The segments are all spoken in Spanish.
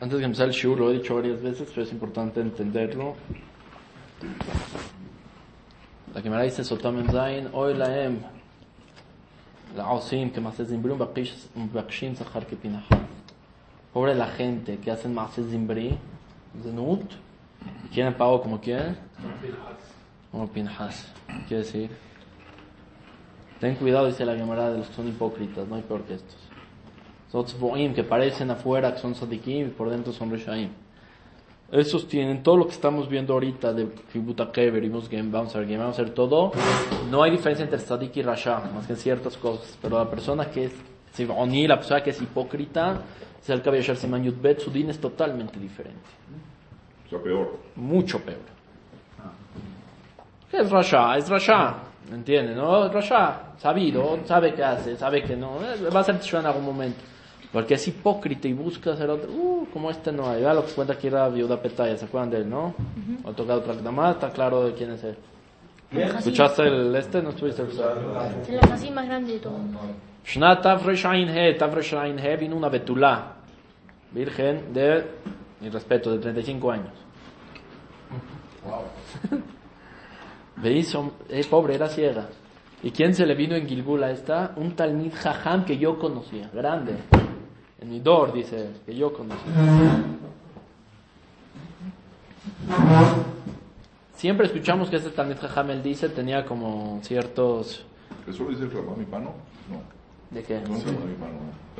Antes de empezar el show, lo he dicho varias veces, pero es importante entenderlo. La que me dice Sotam Zain, hoy la em, la osim que más es zimbri, un bakshim zahar que pinahas. Pobre la gente que hacen más zimbri, zenut, quieren pago como quieren, como pinhas. Quiere decir, ten cuidado, dice la Gemara, de los que son hipócritas, no hay peor que estos. Son que parecen afuera que son sadikim y por dentro son reshaim. Esos tienen todo lo que estamos viendo ahorita de Fibutake, verimos Game, vamos a ver Game, vamos a ver todo. No hay diferencia entre sadik y rasha, más que en ciertas cosas. Pero la persona que es tziboni, la persona que es hipócrita, es el Kabiyashar Siman Yudbet, su din es totalmente diferente. O sea, peor. Mucho peor. ¿Qué es rasha? Es rasha. ¿Me entiendes? ¿No? Rasha. Sabido, sabe qué hace, sabe que no. Eh, Va a ser teshua en algún momento. Porque es hipócrita y busca hacer otro. Uh, como este no hay. Vea lo que cuenta aquí la viuda Petaya. ¿Se acuerdan de él, no? Ha tocado Prakdama, está claro de quién es él. ¿Escuchaste el este? ¿No estuviste? Es el así más grande de todo. Shna Tafresh Ain He, Tafresh Ain He, vino una betulá, virgen de, mi respeto, de 35 años. Veis, eh, pobre, era ciega. ¿Y quién se le vino en Gilgul a esta? Un Talmid Jajam que yo conocía, grande. En mi dor, dice que yo conocía. Siempre escuchamos que este Talmid Jajam, él dice, tenía como ciertos... ¿Eso? No. ¿De qué? No,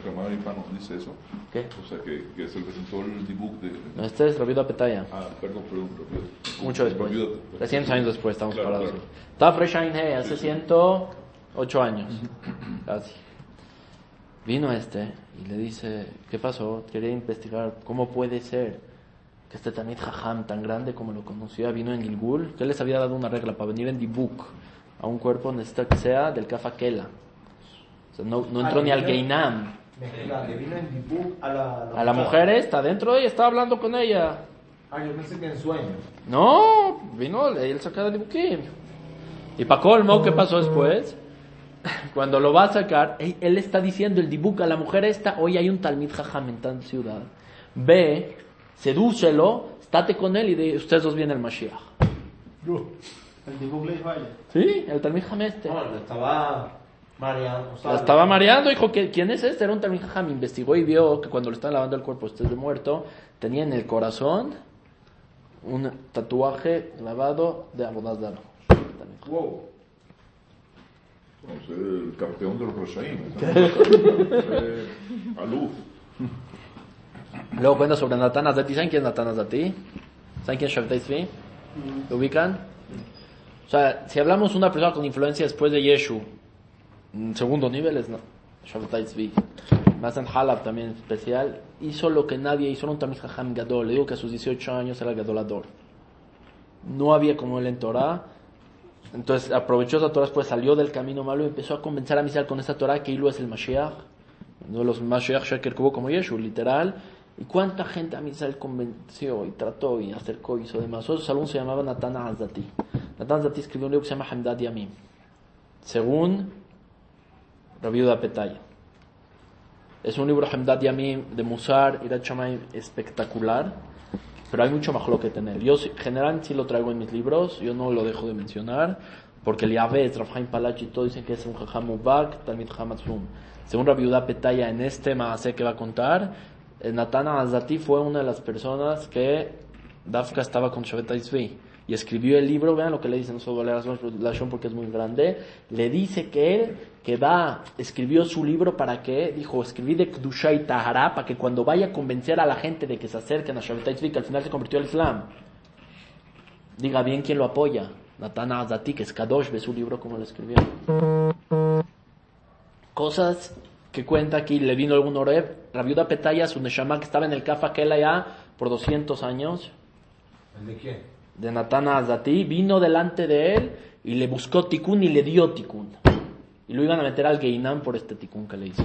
Ramón Pano dice eso. ¿Qué? O sea, que, que se presentó el debug de... No, este es Rabido Petaya. Ah, perdón, perdón. perdón. Mucho después. Olvídate. 300 años después estamos Claro, parados. claro. Tafresh Ain He, hace 108 años. Casi. Vino este y le dice, ¿qué pasó? Quería investigar cómo puede ser que este Tanit Jajam tan grande como lo conocía vino en Gilgul, que les había dado una regla para venir en Dibuk a un cuerpo necesita que sea del Kafakela. O sea, no, no entró ni al Le vino en Dibuk a la, A la mujer está dentro y estaba hablando con ella. Ah, yo pensé que en sueños. No, vino él saca de Dibukim. Y para colmo, ¿qué pasó después? Cuando lo va a sacar, él, está diciendo el Dibuk a la mujer esta, hoy hay un Talmid Jajam en tal ciudad. Ve, sedúcelo, estate con él y de ustedes dos vienen el Mashiach. El Dibuk le dijo a ella. Sí, el Talmid Jajam este. No, le estaba mareando. o sea, La estaba mareando, dijo, que ¿quién es este? Era un Talmid Jajam. Investigó y vio que cuando le están lavando el cuerpo, usted de muerto, tenía en el corazón un tatuaje lavado de Abodazar. Wow. No sé, el campeón de los Roshaim. eh, Aluf. Luego cuenta sobre Natán Azati. ¿Saben quién es Natán Azati? ¿Saben quién es Shabtai Tzvi? ¿Lo ubican? O sea, si hablamos de una persona con influencia después de Yeshu, segundo nivel es Shabtai Tzvi. Más en Halab también especial. Hizo lo que nadie hizo, un Tamil Jajam Gadol. Le digo que a sus 18 años era Gadolador. No había como él en Torah. Entonces aprovechó esa Torah, después salió del camino malo y empezó a convencer a Misal con esta Torah que Ilu es el Mashiach. Uno de los Mashiach Sheker que hubo como Yeshu, literal. ¿Y cuánta gente a Misal convenció y trató y acercó y hizo demás? Su alumno se llamaba Natan Azati. Natan Azati escribió un libro que se llama Hamdad Yamim. Según Rabbi Yehuda Petaya. Es un libro Hamdad Yamim de Musar, Irat Shamayim espectacular, pero hay mucho lo que tener. Yo generalmente sí lo traigo en mis libros, yo no lo dejo de mencionar, porque el Yavez, Rafhaim Palach y todo dicen que es un Jajam Mubak, Talmid Hamatzum. Según Rabbi Yehuda Petaya, en este Maaseh que va a contar, el Natana Azati fue una de las personas que Dafka estaba con Shabbat Tzvi y escribió el libro, vean lo que le dice, no solo la porque es muy grande, le dice que él, que va, escribió su libro para que, dijo, escribí de Kdusha y Tahara, para que cuando vaya a convencer a la gente de que se acerquen a Shabbat Tzvi, que al final se convirtió al Islam, diga bien quién lo apoya. Natana Azati, que es Kadosh, ve su libro como lo escribió. Cosas que cuenta aquí, le vino algún Oreb, la viuda Petaya, su Neshama, que estaba en el Kafa Kela ya por 200 años, ¿El de quién? de Natana Azati, vino delante de él y le buscó tikun y le dio tikun. Y lo iban a meter al Geinam por este tikun que le hizo.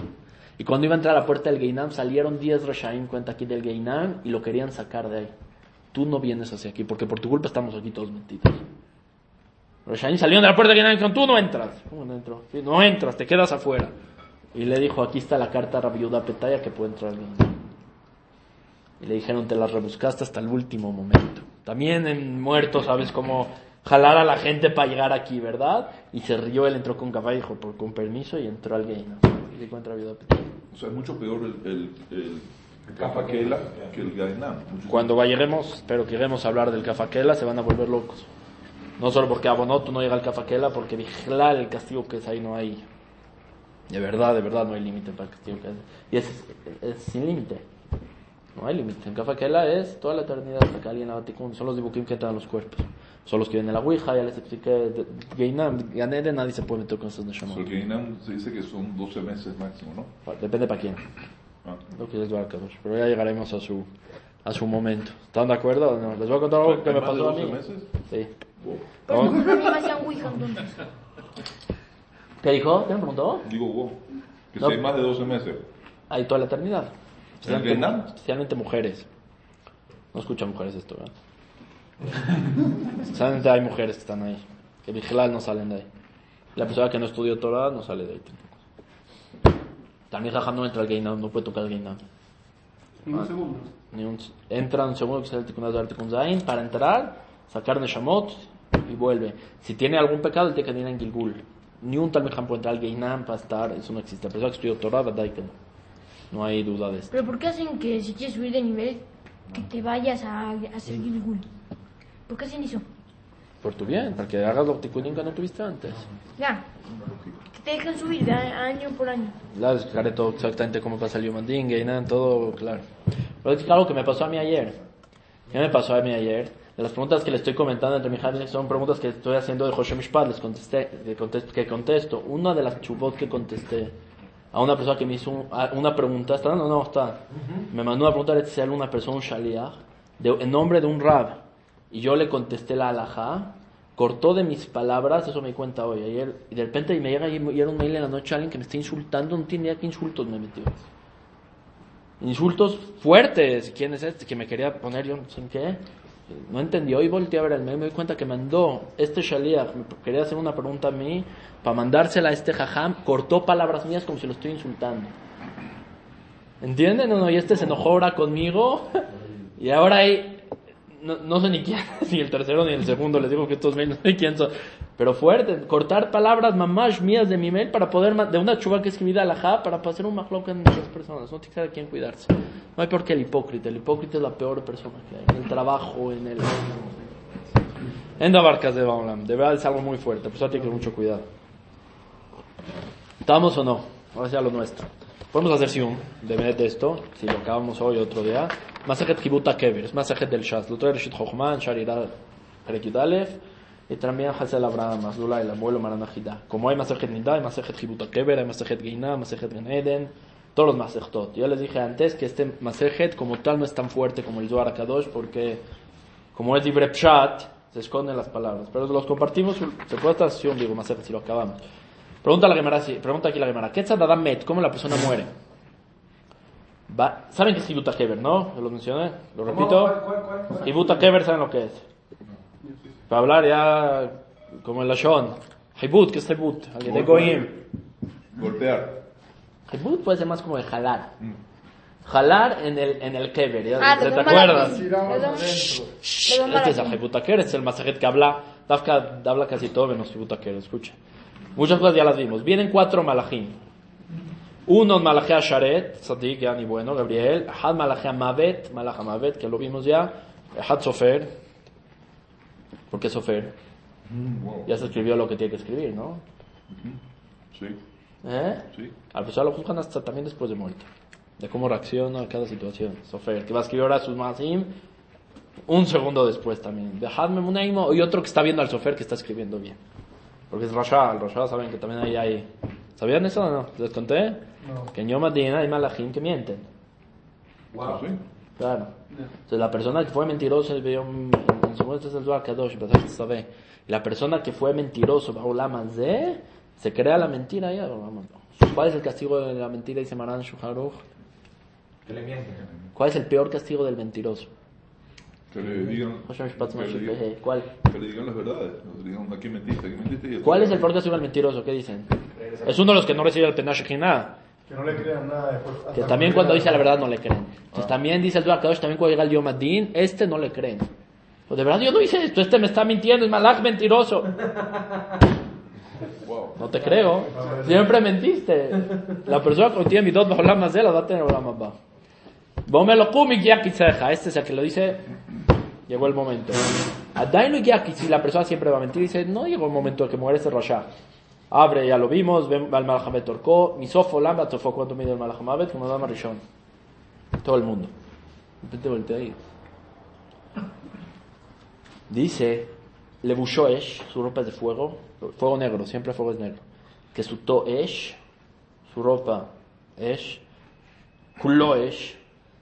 Y cuando iba a entrar a la puerta del Geinam, salieron 10 Reshaim, cuenta aquí del Geinam, y lo querían sacar de ahí. Tú no vienes hacia aquí, porque por tu culpa estamos aquí todos metidos. Roshaim salieron de la puerta de Gainam y dijeron, tú no entras. ¿Cómo no entro? Sí, no entras, te quedas afuera. Y le dijo, aquí está la carta a Rabiuda Petaya que puede entrar alguien. Y le dijeron, te la rebuscaste hasta el último momento. También en muertos, ¿sabes cómo jalar a la gente para llegar aquí, verdad? Y se rió, él entró con caballo, dijo, por, con permiso, y entró alguien. Y le encuentra Petaya. O sea, es mucho peor el, el, el Cafakela que el Gainam. Cuando lleguemos, espero que lleguemos a hablar del Cafaquela, se van a volver locos. No solo porque Abonoto no llega al Cafaquela, porque vigilar el castigo que es ahí no hay. De verdad, de verdad no hay límite para el castigo que es. Y es, es sin límite. No hay límite. En Cafaquela es toda la eternidad hasta que alguien haga tikkun. Son los dibuquim que entran a los cuerpos. Son los que vienen a la Ouija, ya les expliqué. Geinam, Ganede, nadie se puede meter con esos de O sea, Shamot. el Gainam se dice que son 12 meses máximo, ¿no? Depende para quién. Ah. Lo que les va a. Pero ya llegaremos a su, a su momento. ¿Están de acuerdo? no? Les voy a contar algo que me ¿Más de pasó a 12 mí. meses? Sí. Wow. Pero ¿No? hacían Ouija entonces. ¿Qué dijo? ¿Qué me preguntó? Digo, wow. Que No. si hay más de 12 meses. Hay toda la eternidad. ¿En el Vietnam? Especialmente mujeres. No escuchan mujeres esto, ¿verdad? Especialmente hay mujeres que están ahí. Que vigilar no salen de ahí. La persona que no estudió Torah no sale de ahí tampoco. También Jajam no entra al Geinam, no puede tocar el Geinam. En un segundo. Ni un, entra un segundo que es el Tikkun Zain para entrar, sacar de Shamot y vuelve. Si tiene algún pecado, él tiene que ir en Gilgul. Ni un Talmijam puede entrar al Geinam para estar, eso no existe. La persona que estudió Torah, ¿verdad? que no. No hay duda de esto. Pero ¿por qué hacen que si quieres subir de nivel, que te vayas a, a hacer Gilgul? ¿Por qué hacen eso? Por tu bien, para que hagas los Tikkunim que no tuviste antes. Ya. Que te dejan subir de año por año. Ya les explicaré todo exactamente cómo pasa el Human Ding, Geinam, todo claro. Pero es algo que me pasó a mí ayer. ¿Qué me pasó a mí ayer? De las preguntas que le estoy comentando entre mi hija son preguntas que estoy haciendo de José Mishpat, les contesté, que contesto, que contesto. Una de las chubot que contesté a una persona que me hizo un- una pregunta, ¿está? No, no, está. Me mandó una pregunta de una persona, un shaliach, de, en nombre de un rab. Y yo le contesté la alajá, cortó de mis palabras, eso me di cuenta hoy, ayer, y de repente me llega y era un mail en la noche a alguien que me está insultando, no tiene idea qué insultos me metió. Insultos fuertes, ¿quién es este? Que me quería poner, yo no sé en qué. No entendió y volteé a ver el mail, me di cuenta que mandó este shaliach, me quería hacer una pregunta a mí, para mandársela a este jajam, cortó palabras mías como si lo estoy insultando. ¿Entienden? No, no, y este se enojó ahora conmigo, y ahora hay, no, no sé ni quién, ni el tercero ni el segundo, les digo que estos mails no sé quién son, pero fuerte, cortar palabras mamash mías de mi mail para poder, de una chuva que escribí de alajá, para hacer un mahloka en muchas personas, no tiene que saber quién cuidarse. No hay peor que el hipócrita, el hipócrita es la peor persona que hay, en el trabajo, en el... En Dabarcas de Baolam, de verdad es algo muy fuerte, por eso tiene que tener mucho cuidado. ¿Estamos o no? Ahora ya lo nuestro. Podemos hacer si un de de esto, si lo acabamos hoy otro día. Masajet Kibuta Kever, es Masajet del Shas. Lo trae Rishit Chochman, Sharirah Perek Yudalef, y también Hazel Abraham, Azula, el abuelo Maranajida. Como hay Masajet Nida, hay Masajet Kibuta Kever, hay Masajet Geina, Masajet Gan Eden, todos los Masajetot. Yo les dije antes que este Masajet como tal no es tan fuerte como el Zohar Akadosh, porque como es libre Pshat, se esconden las palabras. Pero los compartimos, se puede estar sesión, digo, Masajet, si lo acabamos. Pregunta, la Gemara, pregunta aquí la Gemara. ¿Qué es Adam Met? ¿Cómo la persona muere? ¿Saben qué es Hibuta Keber, no? Yo lo mencioné, lo repito. Hibuta Keber, ¿saben lo que es? Para hablar ya como el Lashon. Hibut, ¿qué es Hibut? Alguien de Goyim. Golpear. Hibut puede ser más como de jalar. Jalar en el, en el Keber, ¿ya? Ah, ¿te, te acuerdas? Este es el pinta. Hibuta Keber, es el masajet que habla, Dafka habla casi todo menos Hibuta Keber, escucha. Muchas cosas ya las vimos. Vienen cuatro malachim. Uno es Malachea Sharet, Sadik, ya ni bueno, Gabriel. Had Malachea Mavet, Malacha Mavet, que lo vimos ya. Had Sofer. ¿Por qué Sofer? Wow. Ya se escribió lo que tiene que escribir, ¿no? Sí, ¿Eh? sí. Al pesar lo juzgan hasta también después de muerte. De cómo reacciona a cada situación. Sofer, que va a escribir ahora sus masim un segundo después también. Dejadme Munaimo y otro que está viendo al Sofer que está escribiendo bien. Porque es Rasha, el Rasha saben que también ahí hay... ¿Sabían eso o no? ¿Les conté? Que en Yom Adin hay malachim que mienten. Ah, sí. Claro. Entonces la persona que fue Yom, en su muerte es el Kadosh, Tzaveh. Y la persona que fue mentiroso, Baolam Hazeh, se crea la mentira ya. ¿Cuál es el castigo de la mentira? Dice Maran Shuharuch. Que le mienten. ¿Cuál es el peor castigo del mentiroso? Que le digan, Pehe. ¿Cuál? que le digan las verdades. ¿no? Le digan, aquí mentiste, aquí mentiste. ¿Cuál es el peor castigo al mentiroso? ¿Qué dicen? Es uno de los que no recibe el penash Ejinah. Que no le crean nada después. Que también cuando dice la verdad no le creen. Ah. Entonces también dice el Dua Kadosh, también cuando llega el Yom Adin, este no le creen. Pues de verdad yo no hice esto, este me está mintiendo, es malach mentiroso. Wow. No te creo. Siempre mentiste. La persona que tiene midot bajo la mazela va a tener. Bomelo kumi yakitzeja. Este es el que lo dice. Llegó el momento. Adainu yakit. Si la persona siempre va a mentir, dice, no llegó el momento de que muere ese rasha. Abre, ya lo vimos, al Malahamet Torco, Misofo Lam, Atofo, ¿cuánto mide el Malahamet? Como Dama Rishon. Todo el mundo. De repente voltea ahí. Dice, le Esh, su ropa es de fuego, fuego negro, siempre fuego es negro. Que su to Esh, su ropa Esh, culo Esh,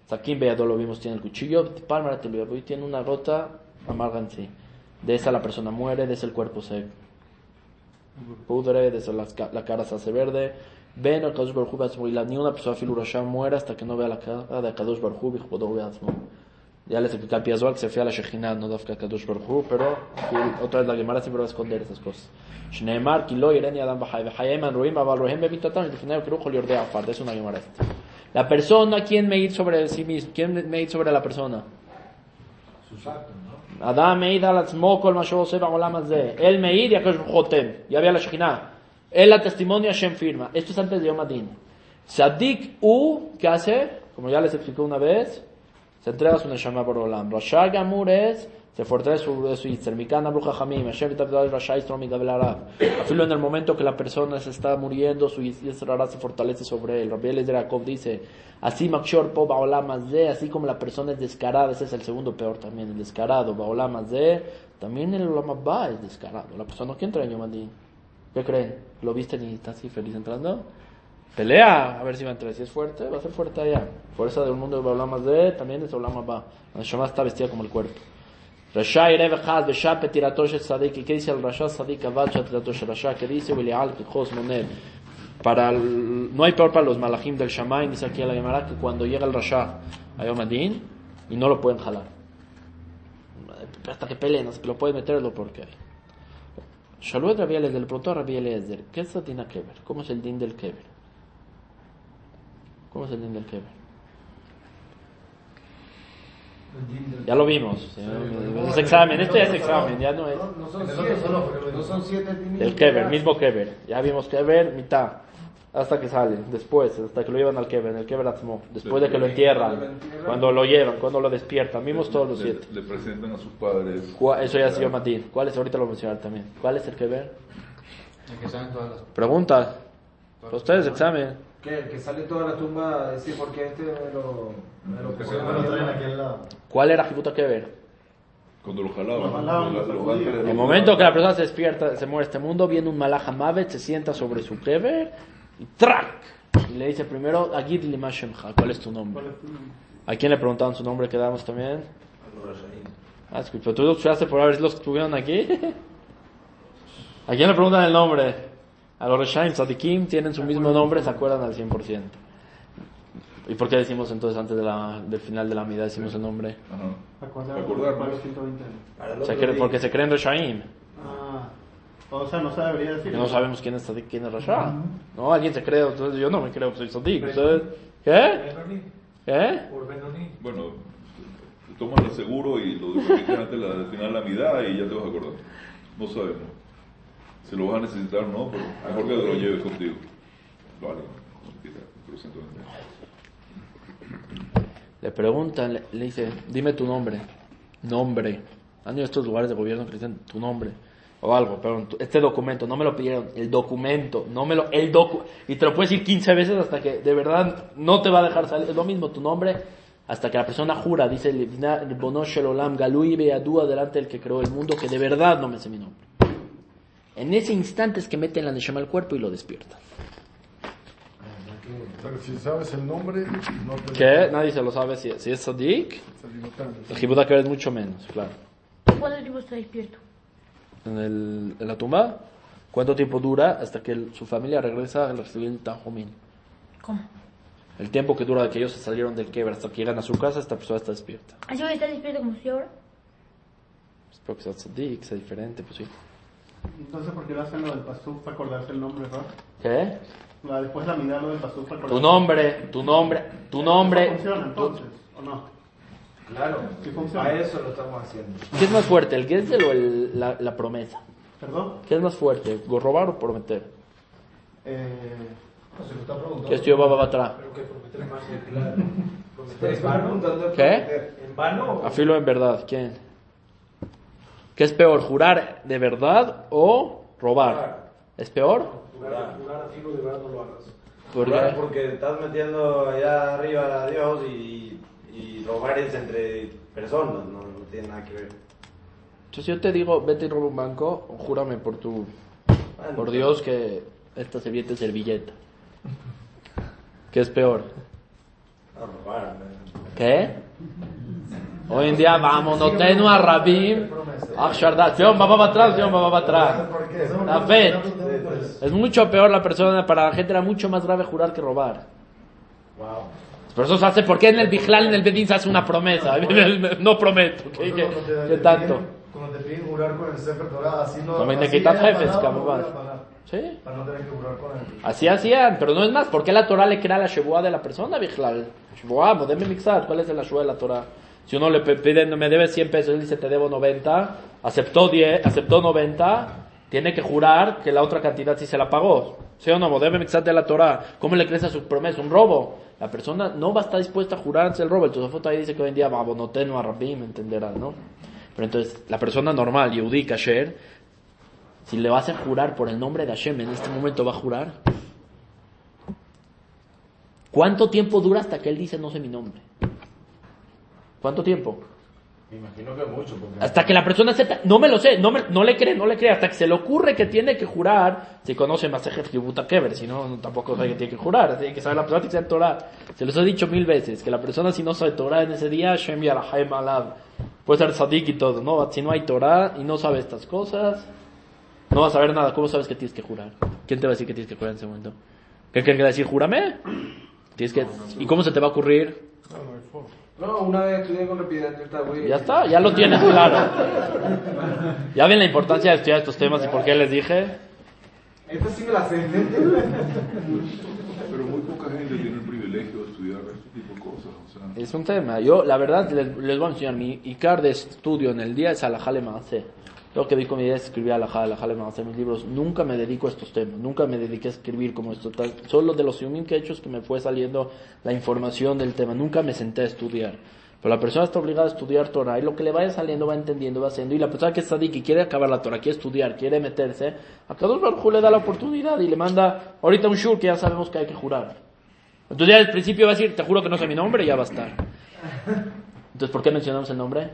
Sakim Beado lo vimos, tiene el cuchillo, Palmar y tiene una gota amarga en sí. De esa la persona muere, de ese el cuerpo se pudre, de esa las la cara se hace verde. Ven al Kadosh Baruj y ni una persona filu Rasha muere hasta que no vea la cara de Kadosh Baruj Bichbodo Beatzmo. Ya les expliqué al Piazual que se fue a la Shejinah, no Dafka Kadosh Baruj pero otra vez la Gemara siempre va a esconder esas cosas. Shneemar, Kilo, Irene, Adam, Bahai, Bahayem, Ruim, Abal, Rohem, Bebitatam, y Defineo, Kirujo, Liorde, Afar. Es una Gemara esta. La persona, ¿quién me ir sobre sí mismo? ¿Quién me ir sobre la persona? אדם מעיד על עצמו כל מה שהוא עושה בעולם הזה. él מעיד, הקדוש ברוך הוא חותם. יביא על השכינה. él la testimonio, Hashem firma. Esto es antes de Yom Adin. Sadik U, ¿qué hace? Como ya les expliqué una vez, se entrega su Neshama por Olam. Rasha Gamur es, se fortalece su, su Yitzer. Mikana Bruja Hamim, Hashem Vitabdal Rasha Yisrom Migabel Arab. Afilo en el momento que la persona se está muriendo, su Yitzer Arab se fortalece sobre él. Rabbi Eliezer dice, así Makshor Po Baolam Azeh, así como la persona es descarada, ese es el segundo peor también, el descarado, Baolam Azeh, también el Olam Abba es descarado. La persona que entra en Yom Adin. ¿Qué creen? ¿Lo viste y está así feliz entrando? Pelea, a ver si va a entrar. Si es fuerte, va a ser fuerte allá. Fuerza de un mundo de Baolam de también es Olam Abba. La Shema está vestida como el cuerpo. Rasha Irev Echad Beshah Petiratosh et Sadik. ¿Y qué dice el Rasha Sadik Avad Petiratosh Rasha? ¿Qué dice Wilial Kijos Moner? Para el- no hay peor para los malachim del Shammai, dice aquí la Gemara, que cuando llega el Rasha a Yom Adin y no lo pueden jalar. Hasta que peleen, hasta que lo pueden meterlo porque Shalom Rabbi Eliezer, le preguntó a Rabbi Eliezer, ¿qué es el din a kever? ¿Cómo es el din del kever? ¿Cómo es el din del kever? Ya lo vimos. ¿sí? Es examen, este es examen, ya no es. No, no son siete, no son siete tinieblas. El kever, mismo kever. Ya vimos kever, mitad. Hasta que sale, después, hasta que lo llevan al kever, el kever atzmo. Después de que lo entierran, cuando lo llevan, cuando lo despiertan. Vimos todos los siete. le presentan a sus padres. ¿Cuál- Eso ya se llama din. ¿Cuál es? Ahorita lo voy a mencionar también. ¿Cuál es el kever? El que sale en todas las. Pregunta. Ustedes examen. ¿Qué? El que sale toda la tumba a decir porque este me lo. Me lo Que se van a traer aquí al lado. ¿Cuál era Jibuta kever? Cuando lo jalaban. Lo jalaban, los- lo los lo- el momento que la persona se despierta, se muere este mundo, viene un malaja mavet, se sienta sobre su kever y ¡trac! Y le dice primero, Agid lima shemcha, ¿cuál es tu nombre? ¿A quién le preguntaban su nombre? Quedamos también. Ah, pero tú lo escuchaste por haber los que estuvieron aquí. ¿A quién le preguntan el nombre? A los Reshaim, Sadikim, tienen su mismo nombre, se acuerdan al 100%. ¿Y por qué decimos entonces antes de la, del final de la mitad decimos el nombre? Acordarnos. para los 120 años. Se cree- porque se creen Reshaim. Ah, o sea, no se debería decir. No sabemos quién es Sadik, quién es Rasha. No, alguien se cree, entonces yo no me creo que soy Sadik. ¿Ustedes? ¿Qué? ¿Qué? Bueno, el seguro y lo depositas antes de la, del final de la mitad y ya te vas a acordar. No sabemos. Si lo vas a necesitar o no, pero mejor que lo lleves contigo. Vale, pero 120. Le preguntan, le, le dice, dime tu nombre. Nombre. Han ido a estos lugares de gobierno que dicen tu nombre. O algo, pero este documento, no me lo pidieron. El documento, no me lo, el docu, y te lo puedes decir 15 veces hasta que de verdad no te va a dejar salir. Es lo mismo tu nombre, hasta que la persona jura, dice, el Bono Olam, Galui Beadúa, delante del que creó el mundo, que de verdad no me sé mi nombre. En ese instante es que meten la Neshama al cuerpo y lo despiertan. Pero si sabes el nombre, no te Que nadie se lo sabe si, si es Sadik, el Jibuda que es mucho menos, claro. ¿Cuánto tiempo está despierto? en, el- en la tumba, ¿cuánto tiempo dura hasta que el- su familia regresa a recibir el Tanjumín? ¿Cómo? El tiempo que dura de que ellos se salieron del quebra hasta que llegan a su casa, esta persona está despierta. Así voy a estar despierto como estoy ahora. Espero que sea tzadik, sea diferente, pues sí. Entonces, ¿por qué lo hacen lo del pasú para acordarse el nombre, ¿verdad? ¿Qué? La- Después la mirada lo del pasú para acordarse Tu nombre, tu nombre, tu nombre. ¿Funciona entonces o no? Claro, Sí funciona. a eso lo estamos haciendo. ¿Qué es más fuerte, el Gesel o el- la, la promesa? ¿Perdón? ¿Qué es más fuerte, robar o prometer? Eh, Se lo está preguntando. ¿Qué es Jehová va atrás? Pero que prometer más claro. ¿Te estás preguntando ¿Qué? ¿En vano Afilo en verdad, ¿quién? ¿Qué es peor, jurar de verdad o robar? ¿Es peor? jurar, jurar a filo de verdad no lo hagas? Porque Robar porque estás metiendo allá arriba a Dios y, y robar es entre personas, no, no tiene nada que ver. Entonces yo te digo, vete y roba un banco, júrame por tu, Bueno, por Dios que esta servilleta es servilleta. ¿Qué es peor? A robar. ¿Qué? Hoy en día vamos, no tengo a Rabim, a Shardat, Yom va atrás, Yom va atrás. ¿Por qué? La fe. Es mucho peor la persona, para la gente era mucho más grave jurar que robar. Wow. Por eso se hace, ¿por qué en el Bijlal, en el Bedín se hace una promesa? No prometo, ¿qué, qué- te- qué te tanto? Cuando te piden jurar con el Sefer Torah, así no. Me así quitas jefes, cabrón. ¿Sí? Para no tener que jurar con él. Así hacían, pero no es más, ¿por qué la Torah le crea la Shebuah de la persona, Bijlal? Shebuah, modeme mixar, ¿cuál es la Shebuah de la Torah? Si uno le pide, me debe 100 pesos, él dice, te debo 90, aceptó 10, aceptó 90, tiene que jurar que la otra cantidad sí se la pagó. ¿Sí o no? Mixar de la Torah. ¿Cómo le crees a su promesa? Un robo. La persona no va a estar dispuesta a jurar antes del robo. El Tosafot ahí dice que hoy en día, babonoteno a Rabim, entenderás, ¿no? Pero entonces, la persona normal, Yehudi Kasher, si le vas a jurar por el nombre de Hashem, en este momento va a jurar. ¿Cuánto tiempo dura hasta que él dice no sé mi nombre? ¿Cuánto tiempo? Me imagino que mucho. Porque... Hasta que la persona acepta, no me lo sé, no, me- no le cree, no le cree, hasta que se le ocurre que tiene que jurar, si conoce Masejet Kibuta Keber, si no, tampoco sabe que tiene que jurar, tiene que saber la persona tiene que saber Torah. Se los he dicho mil veces, que la persona si no sabe Torah en ese día, Shem Yarahaim Alab, puede ser sadik y todo, ¿no? Si no hay Torah y no sabe estas cosas, no vas a saber nada, ¿cómo sabes que tienes que jurar? ¿Quién te va a decir que tienes que jurar en ese momento? ¿Qué quiere decir? Júrame. Tienes que, ¿Y cómo se te va a ocurrir? No, una vez estudié con güey. Ya está, ya lo tienes claro. ¿Ya ven la importancia de estudiar estos temas y por qué les dije? Esta sí me la sé. Pero muy poca gente tiene el privilegio de estudiar este tipo de cosas. O sea, Es un tema. Yo, la verdad, les, les voy a enseñar. Mi Icar de estudio en el día es Alajale Maase. Lo que vi con mi idea es escribir Alajale, Alajale Maase en mis libros. Nunca me dedico a estos temas. Nunca me dediqué a escribir como esto. Tal- Solo de los siumim que he hecho que me fue saliendo la información del tema. Nunca me senté a estudiar. Pero la persona está obligada a estudiar Torah y lo que le vaya saliendo va entendiendo, va haciendo. Y la persona que está y quiere acabar la Torah, quiere estudiar, quiere meterse, a Kadosh Baruj Hu le da la oportunidad y le manda ahorita un shur que ya sabemos que hay que jurar. Entonces ya al principio va a decir, te juro que no sé mi nombre y ya va a estar. Entonces, ¿por qué mencionamos el nombre?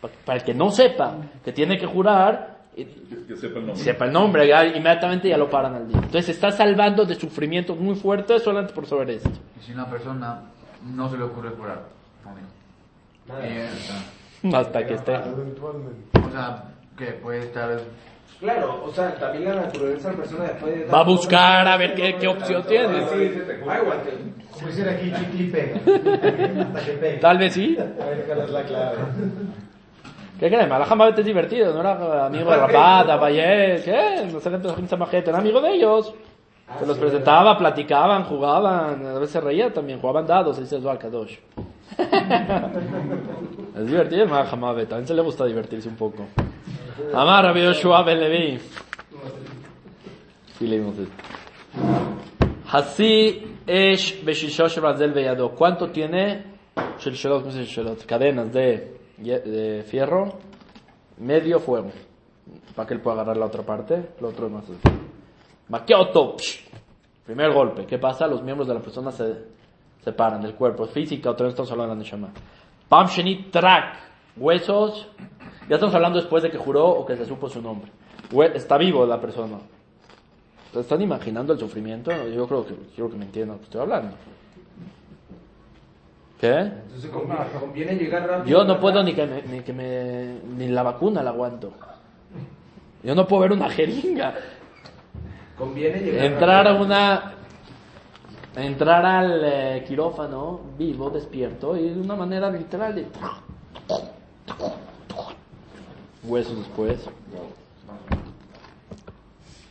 Pa- Para el que no sepa que tiene que jurar, y- que, sepa el nombre. sepa el nombre, ya inmediatamente ya lo paran al día. Entonces se está salvando de sufrimientos muy fuertes solamente por saber esto. Y si una persona no se le ocurre jurar, eh, o, sea, Hasta que esté. Eventualmente. o sea, que puede estar Claro, o sea, también la naturaleza de la persona después de... Va a buscar a ver qué, qué opción tiene. Sí, igual que- Como decir aquí, chicle y pega. Hasta que pegue. Tal vez sí. A ver es la clave. ¿Qué crees? Malajamavet es divertido, no era amigo de Rabat, Abayé, ¿qué? No sé era amigo de ellos. Se los presentaba, platicaban, jugaban, a veces se reía también, jugaban dados, dice el Kadosh. es divertido el Malajamavet, también se le gusta divertirse un poco. Amar, Rabbi Yoshua Ben Levi. Sí leímos esto. Hasi Esh Beshishosh Brazel Beyado. ¿Cuánto tiene? Shelshelot, ¿cómo se? Cadenas de, de fierro. Medio fuego. Para que él pueda agarrar la otra parte. Lo otro es más. Makeoto. psh. Primer golpe. ¿Qué pasa? Los miembros de la persona se separan del cuerpo. Física, otra vez estamos hablando de la Neshama. Pam. Huesos. Ya estamos hablando después de que juró o que se supo su nombre. Está vivo la persona. ¿Se están imaginando el sufrimiento? Yo creo que quiero que me entiendan lo que estoy hablando. ¿Qué? Entonces conviene, conviene llegar rápido. Yo no puedo ni que me, ni que me ni la vacuna la aguanto. Yo no puedo ver una jeringa. Conviene llegar Entrar a una entrar al eh, quirófano vivo, despierto, y de una manera literal de... Huesos después.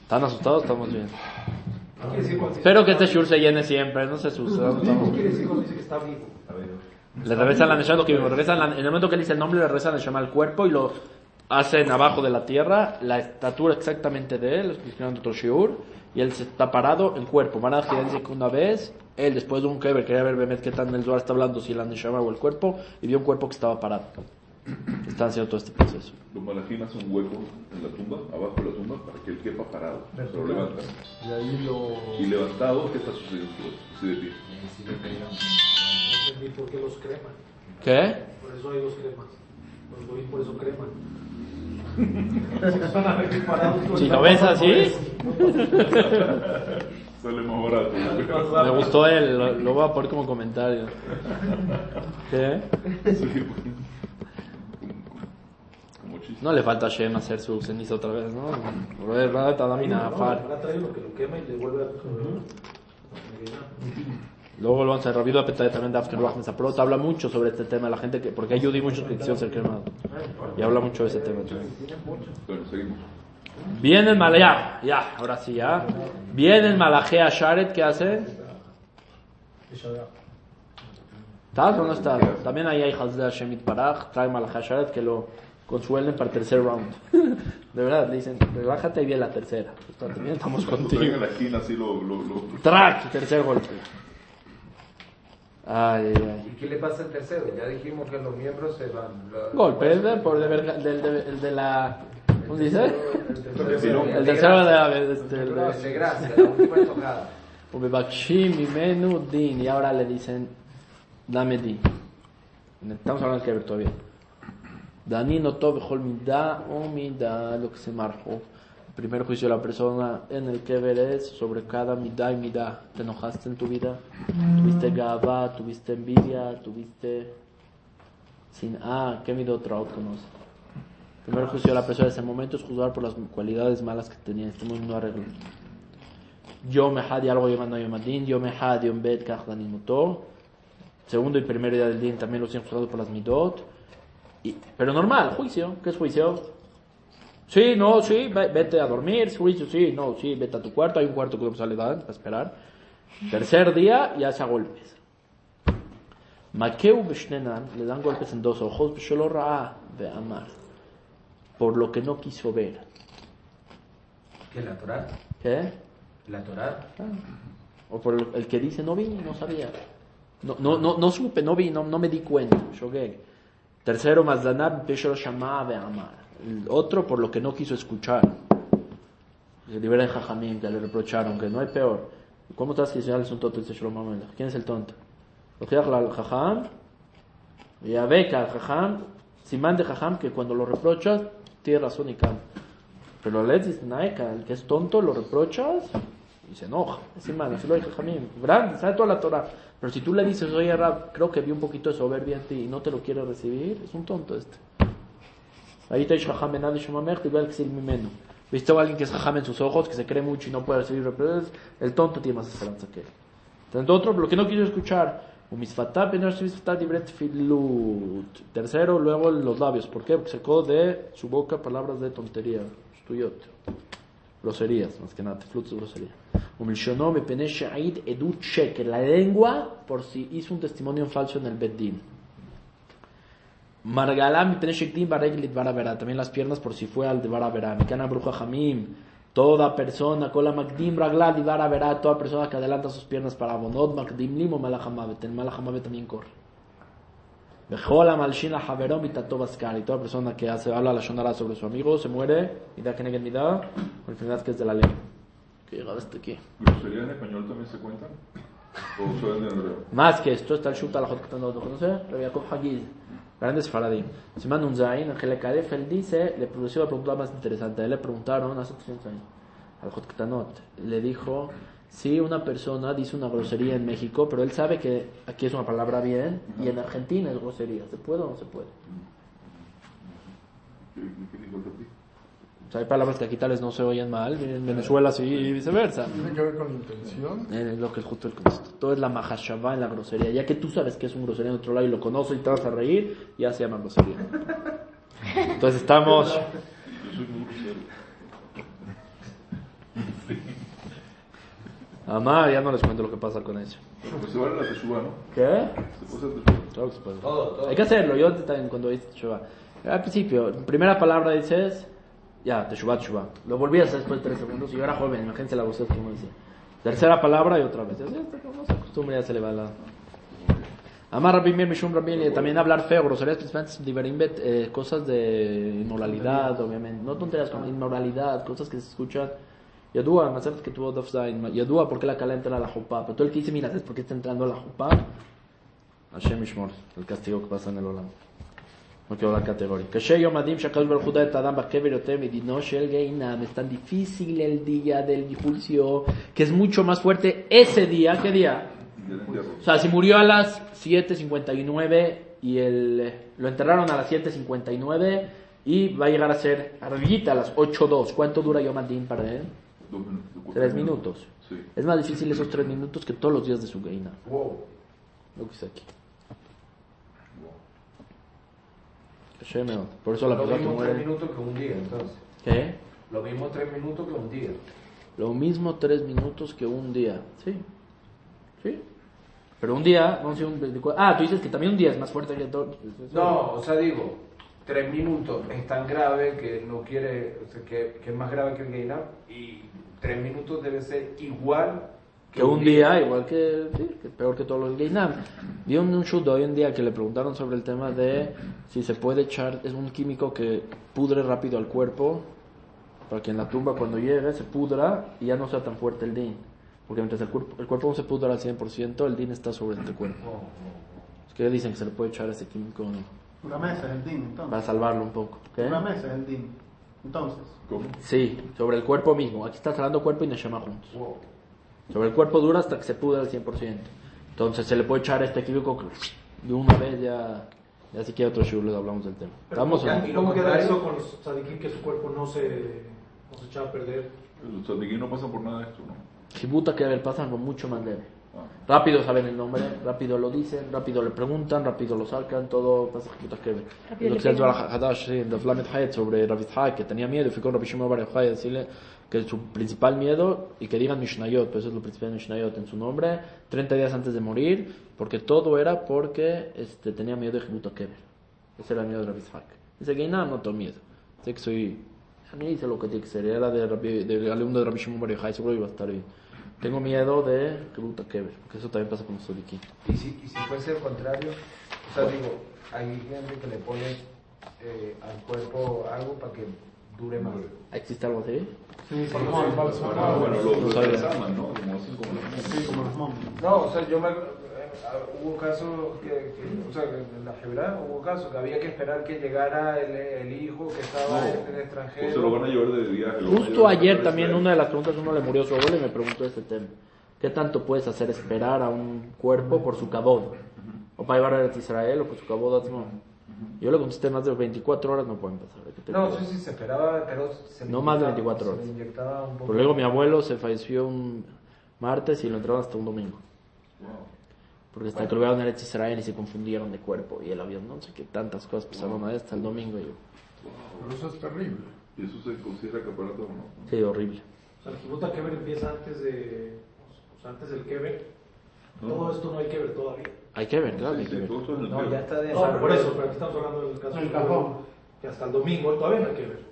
¿Están asustados? Estamos bien. ¿Qué quiere decir cuando dice- Espero que este shur se llene siempre, no se asusten. ¿Qué quiere decir cuando dice que está vivo? Le regresan la Neshama, lo que vimos, regresan la- en el momento que él dice el nombre, le regresan la Neshama al cuerpo y lo hacen abajo de la tierra, la estatura exactamente de él, lo otro shiur, y él se está parado en cuerpo. Van a dice que una vez, él después de un keber, quería ver Bemet qué tan el Zohar está hablando, si la Neshama o el cuerpo, y vio un cuerpo que estaba parado. Están haciendo todo este proceso. Los malajín hacen un hueco en la tumba, abajo de la tumba, para que él quepa parado. Se lo levantan. Y ahí lo. Y levantado, ¿qué está sucediendo? Así de pie. No entendí por qué los creman. ¿Qué? Por eso hay los cremas. Los goyim por eso creman. Si lo ves así, Sale más barato. me gustó él, lo, lo voy a poner como comentario. ¿Qué? Sí, chiste. No le falta a Shem hacer su ceniza otra vez, ¿no? Luego lo vamos a Rabido Apetay también de After Rahman Saprot habla mucho sobre este tema, la gente que, porque hay muchos que quisieron ser cremados. Y habla mucho de ese tema también. Bueno, seguimos. Viene el Malaya, ya, ahora sí ya. Viene el Malajea Sharet, ¿qué hace? ¿Estás o no estás? También ahí hay Hazde Hashem Paraj, trae Malajea Sharet que lo consuelen para el tercer round. De verdad, le dicen, relájate y viene la tercera. También estamos contigo. en la esquina así lo... lo, lo... Track, tercer golpe. Ay, ay, ay. ¿Y qué le pasa al tercero? Ya dijimos que los miembros se van. Lo- Golpe, es de, por de, verga- del, de, el de la. ¿Cómo se dice? El tercero. El de la. Este, El el de, de- de gracia, la última tocada. Ubebakshim Mimenu Din. Y ahora le dicen, dame Din. Estamos hablando del Keber todavía. Dani notó bejol mida o mida lo que se marcó. El primer juicio de la persona en el Keber es sobre cada mida y mida. ¿Te enojaste en tu vida? ¿Tuviste gaba? ¿Tuviste envidia? ¿Tuviste sin ah, ¿qué midot traot conoce? El primer juicio de la persona en ese momento es juzgar por las cualidades malas que tenía. Este mundo no arregla. Yom Ehad y algo llamando Yom Adin, Yom Ehad, Yom Bet, Kach Danim Muto. Segundo y primer día del día también los siguen juzgando por las midot. Pero normal, juicio. ¿Qué es juicio? Sí, no, sí, ve- vete a dormir. Juicio, sí, no, sí, vete a tu cuarto. Hay un cuarto que sale para esperar. Tercer día, ya se golpes. Makeu Beshnenan, le dan golpes en dos ojos. Beshelo Ra'a de Amar. Por lo que no quiso ver. ¿Qué? ¿La Torah? ¿Qué? ¿La Torah? O por el, el que dice, no vi, no sabía. No, no, no, no supe, no vi, no, no me di cuenta. Shogeg. Tercero, Mazdanab, Beshel Shama Amar. El otro, por lo que no quiso escuchar. Se libera de Jajamín, que le reprocharon, que no hay peor. ¿Cómo estás que es un tonto? Dice Shlomo. ¿Quién es el tonto? Ojeach al Jajam, y al Jajam, Simán de Jajam, que cuando lo reprochas, tiene razón y cambia. Pero le dice, Naeka, el que es tonto, lo reprochas y se enoja. Simán, así lo dice Jajamín. Grande, sabe toda la Torah. Pero si tú le dices, oye, Rab, creo que vi un poquito de soberbia en ti y no te lo quiere recibir, es un tonto este. Ahí te. ¿Viste a alguien que es Jajam en sus ojos, que se cree mucho y no puede recibir reproches? El tonto tiene más esperanza que él. Entonces, otro, lo que no quiso escuchar. Tercero, luego los labios. ¿Por qué? Porque sacó de su boca palabras de tontería. Stuyot. Groserías, más que nada. Flut es grosería. Edut sheker. La lengua, por si hizo un testimonio falso en el Beddin. Margalam. También las piernas, por si fue al de barabera. Mikana, bruja jamim. Toda persona, kola magdim raglad y vara verá, toda persona que adelanta sus piernas para bonot, magdim limo malachamavet, el malachamavet también corre. Y toda persona que hace, habla la shonara sobre su amigo, se muere, y da que neguen mi da, con enfermedad que es de la lengua. Que llega hasta aquí. ¿Groserías en español también se cuentan? ¿O solo en hebreo? Más que esto está el Shuta la Jot Ketanot, ¿lo conoce? Rabbi Yaakov Hagiz, grandes faradim. Siman Unzain, Angel Kadef, él dice, le produció la pregunta más interesante. A él le preguntaron hace 300 años, al Jot Ketanot, le dijo, si una persona dice una grosería en México, pero él sabe que aquí es una palabra bien, y en Argentina es grosería, ¿se puede o no se puede? O sea, hay palabras que aquí tal vez no se oyen mal, en Venezuela sí y viceversa. Tiene que ver con la intención. Eh, Es lo que es justo el contexto. Todo es la mahashavá en la grosería. Ya que tú sabes que es un grosería en otro lado y lo conoces y te vas a reír, ya se llama grosería. Entonces estamos... Yo soy muy grosero. Amar, ya no les cuento lo que pasa con eso. Pues se vale la teshuva, ¿no? ¿Qué? Se puede hacer teshuva. Claro que se puede. Todo, todo. Hay que hacerlo. Yo también cuando hice teshuva. Al principio, primera palabra dices, ya, teshuva, teshuva. Lo volví a hacer después de tres segundos y yo era joven, imagínense la voz que uno dice. Tercera palabra y otra vez. Uno se acostumbra ya se le va la... Amar Rabbi Meir Mishum Rabbi Eli, también hablar feo, groserías, principalmente eh, cosas de inmoralidad, obviamente. No tonterías como inmoralidad, cosas que se escuchan. Yadua, más que tuvo Dov Zain. Yadua, ¿por qué la cala entra a la jupá? Pero todo el que dice, mira, ¿sabes por qué está entrando a la jupá? Hashem Ishmor, el castigo que pasa en el Olam. No quiero la categoría. קשה יום הדין שהקדוש ברוך הוא דן את האדם בקבר יותר מדינו של גיהינם. Es tan difícil el día del juicio, que es mucho más fuerte ese día. ¿Qué día? Y el entierro. O sea, si murió a las 7.59 y el, lo enterraron a las 7.59 y va a llegar a ser arribita a las 8.2. ¿Cuánto dura Yom Adin para él? Dos minutos. Tres minutos. Sí. Es más difícil esos tres minutos que todos los días de su gaina. Wow. Lo que está aquí. Wow. Por eso la Lo mismo tres minutos que un día, entonces. ¿Qué? Lo mismo tres minutos que un día. Lo mismo tres minutos que un día. Sí. Sí. Pero un día, vamos a un 24. Ah, tú dices que también un día es más fuerte que todo. No, o sea, digo, tres minutos es tan grave que no quiere, o sea, que, que es más grave que el gain up y tres minutos debe ser igual Que un día, igual que, sí, que peor que todos los Gainam. Vi un, un shoot hoy en día que le preguntaron sobre el tema de si se puede echar, es un químico que pudre rápido al cuerpo, para que en la tumba cuando llegue se pudra y ya no sea tan fuerte el din. Porque mientras el cuerpo, el cuerpo no se pudra al 100%, el din está sobre el cuerpo. Es que dicen que se le puede echar ese químico Una mesa es el DIN, entonces. para salvarlo un poco. ¿Qué? Una mesa es el DIN. Entonces. ¿Cómo? Sí, sobre el cuerpo mismo. Aquí está hablando cuerpo y Neshama juntos. Sobre el cuerpo dura hasta que se pudra al 100%. Entonces se le puede echar este que de una vez ya, ya si quiere otro shiur les hablamos del tema. ¿Estamos o no? ¿Y cómo queda eso con los tzadikim que su cuerpo no se, no se echaba a perder? Los tzadikim no pasan por nada de esto, ¿no? Jibuta que a ver, pasan con mucho más leve. Rápido saben el nombre, rápido lo dicen, rápido le preguntan, rápido lo sacan, todo pasa que. Rápido Lo que se Hayet sobre Rav Yitzhak, que tenía miedo y fue con Rabbi Shimon Bar a decirle que su principal miedo, y que digan Mishnayot, pues eso es lo principal de Mishnayot en su nombre, 30 días antes de morir, porque todo era porque este, tenía miedo de Jibuta Keber. Ese era el miedo de Rav Yitzhak. Dice que nada, no tengo miedo. Sé que soy, a mí hice lo que tiene que ser, era de, Rabbi- del alumno de Rabbi Shimon Bar seguro iba a estar bien. Tengo miedo de Jibuta Keber, porque eso también pasa con los tzadikim. Y si, y si fuese al contrario, o sea, digo, hay gente que le pone eh, al cuerpo algo para que dure más. ¿Existe algo así? Sí, sí, bueno, lo, No lo ¿no? Como como los Sí. No, o sea, yo me, hubo casos que, que- o sea, en la Hebra hubo casos que había que esperar que llegara el, el hijo que estaba No, en el O se lo extranjero. van a llevar de viaje. a Justo a ayer también una de las preguntas, uno le murió su abuelo y me preguntó este tema. ¿Qué tanto puedes hacer esperar a un cuerpo por su cabod? O para llevar a Israel o por su cabod no. Yo le contesté más de 24 horas no pueden pasar. ¿de qué te No, sí, sí, se esperaba, pero se No más de inyectaba- 24 se horas. le inyectaba un poco. Pero luego mi abuelo se falleció un martes y lo entraron hasta un domingo. Porque hasta que lo vieron en Eretz Israel y se confundieron de cuerpo. Y el avión, no sé qué tantas cosas pasaron ahí hasta el domingo. Y yo, Pero eso es terrible. ¿Y eso se considera caparato o no? sí, horrible. O sea, el Kibuta Keber empieza antes de. O sea, antes del Keber. No. Todo esto no hay Keber todavía. Hay que ver, claro. Sí, hay sí, No, ya está de No, por eso, pero aquí estamos hablando del caso El del cajón. que hasta el domingo todavía no hay Keber.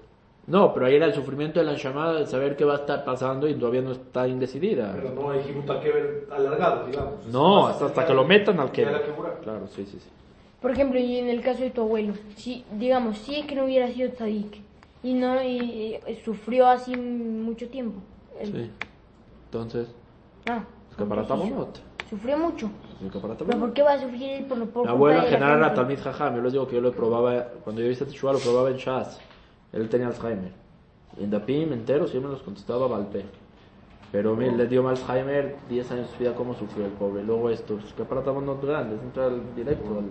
No, pero ahí era el sufrimiento de la llamada de saber qué va a estar pasando y todavía no está indecidida. Pero no hay Kibuta Keber alargado, digamos. No, hasta, hasta que lo metan al Keburá. Claro, sí, sí, sí. Por ejemplo, y en el caso de tu abuelo, si, digamos, si es que no hubiera sido tzadik y no y, y sufrió así mucho tiempo. el- Sí. Entonces, Ah, ¿es que para entonces Tamonot? Sufrió mucho. ¿Es que para Pero? ¿por qué va a sufrir él por lo por Mi culpa abuelo en de la general era? Talmid Jajam. Yo les digo que yo lo probaba, cuando yo hice Teshuvah lo probaba en Shas. Él tenía Alzheimer. En Dapim enteros yo me los contestaba Valpe. Pero mire, le dio Alzheimer 10 años de su vida, cómo sufrió el pobre. Luego esto, es que para Tamonot grande, es entrar al directo. al-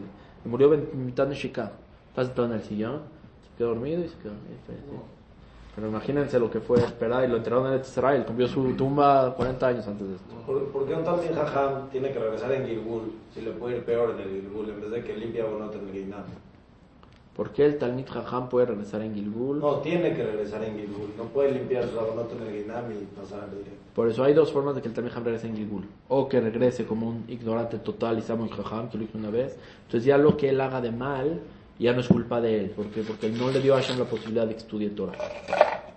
y murió mitad de Shika. Estaba sentado en el sillón, se quedó dormido y se quedó. y falleció. Pero imagínense lo que fue esperar y lo enterraron en Israel. Cumplió su tumba 40 años antes de esto. ¿Por, por qué un Talmid Jajam tiene que regresar en Gilgul si le puede ir peor en el Gilgul en vez de que limpia o no en el? ¿Por qué el Talmid Jajam puede regresar en Gilgul? No, tiene que regresar en Gilgul. No puede limpiar su abonot en el Geinam y pasar al directo. Por eso hay dos formas de que el Talmid Jajam regrese en Gilgul. O que regrese como un ignorante total y sea muy Jajam, que lo hizo una vez. Entonces ya lo que él haga de mal ya no es culpa de él. ¿Por qué? Porque él no le dio a Hashem la posibilidad de que estudie Torah.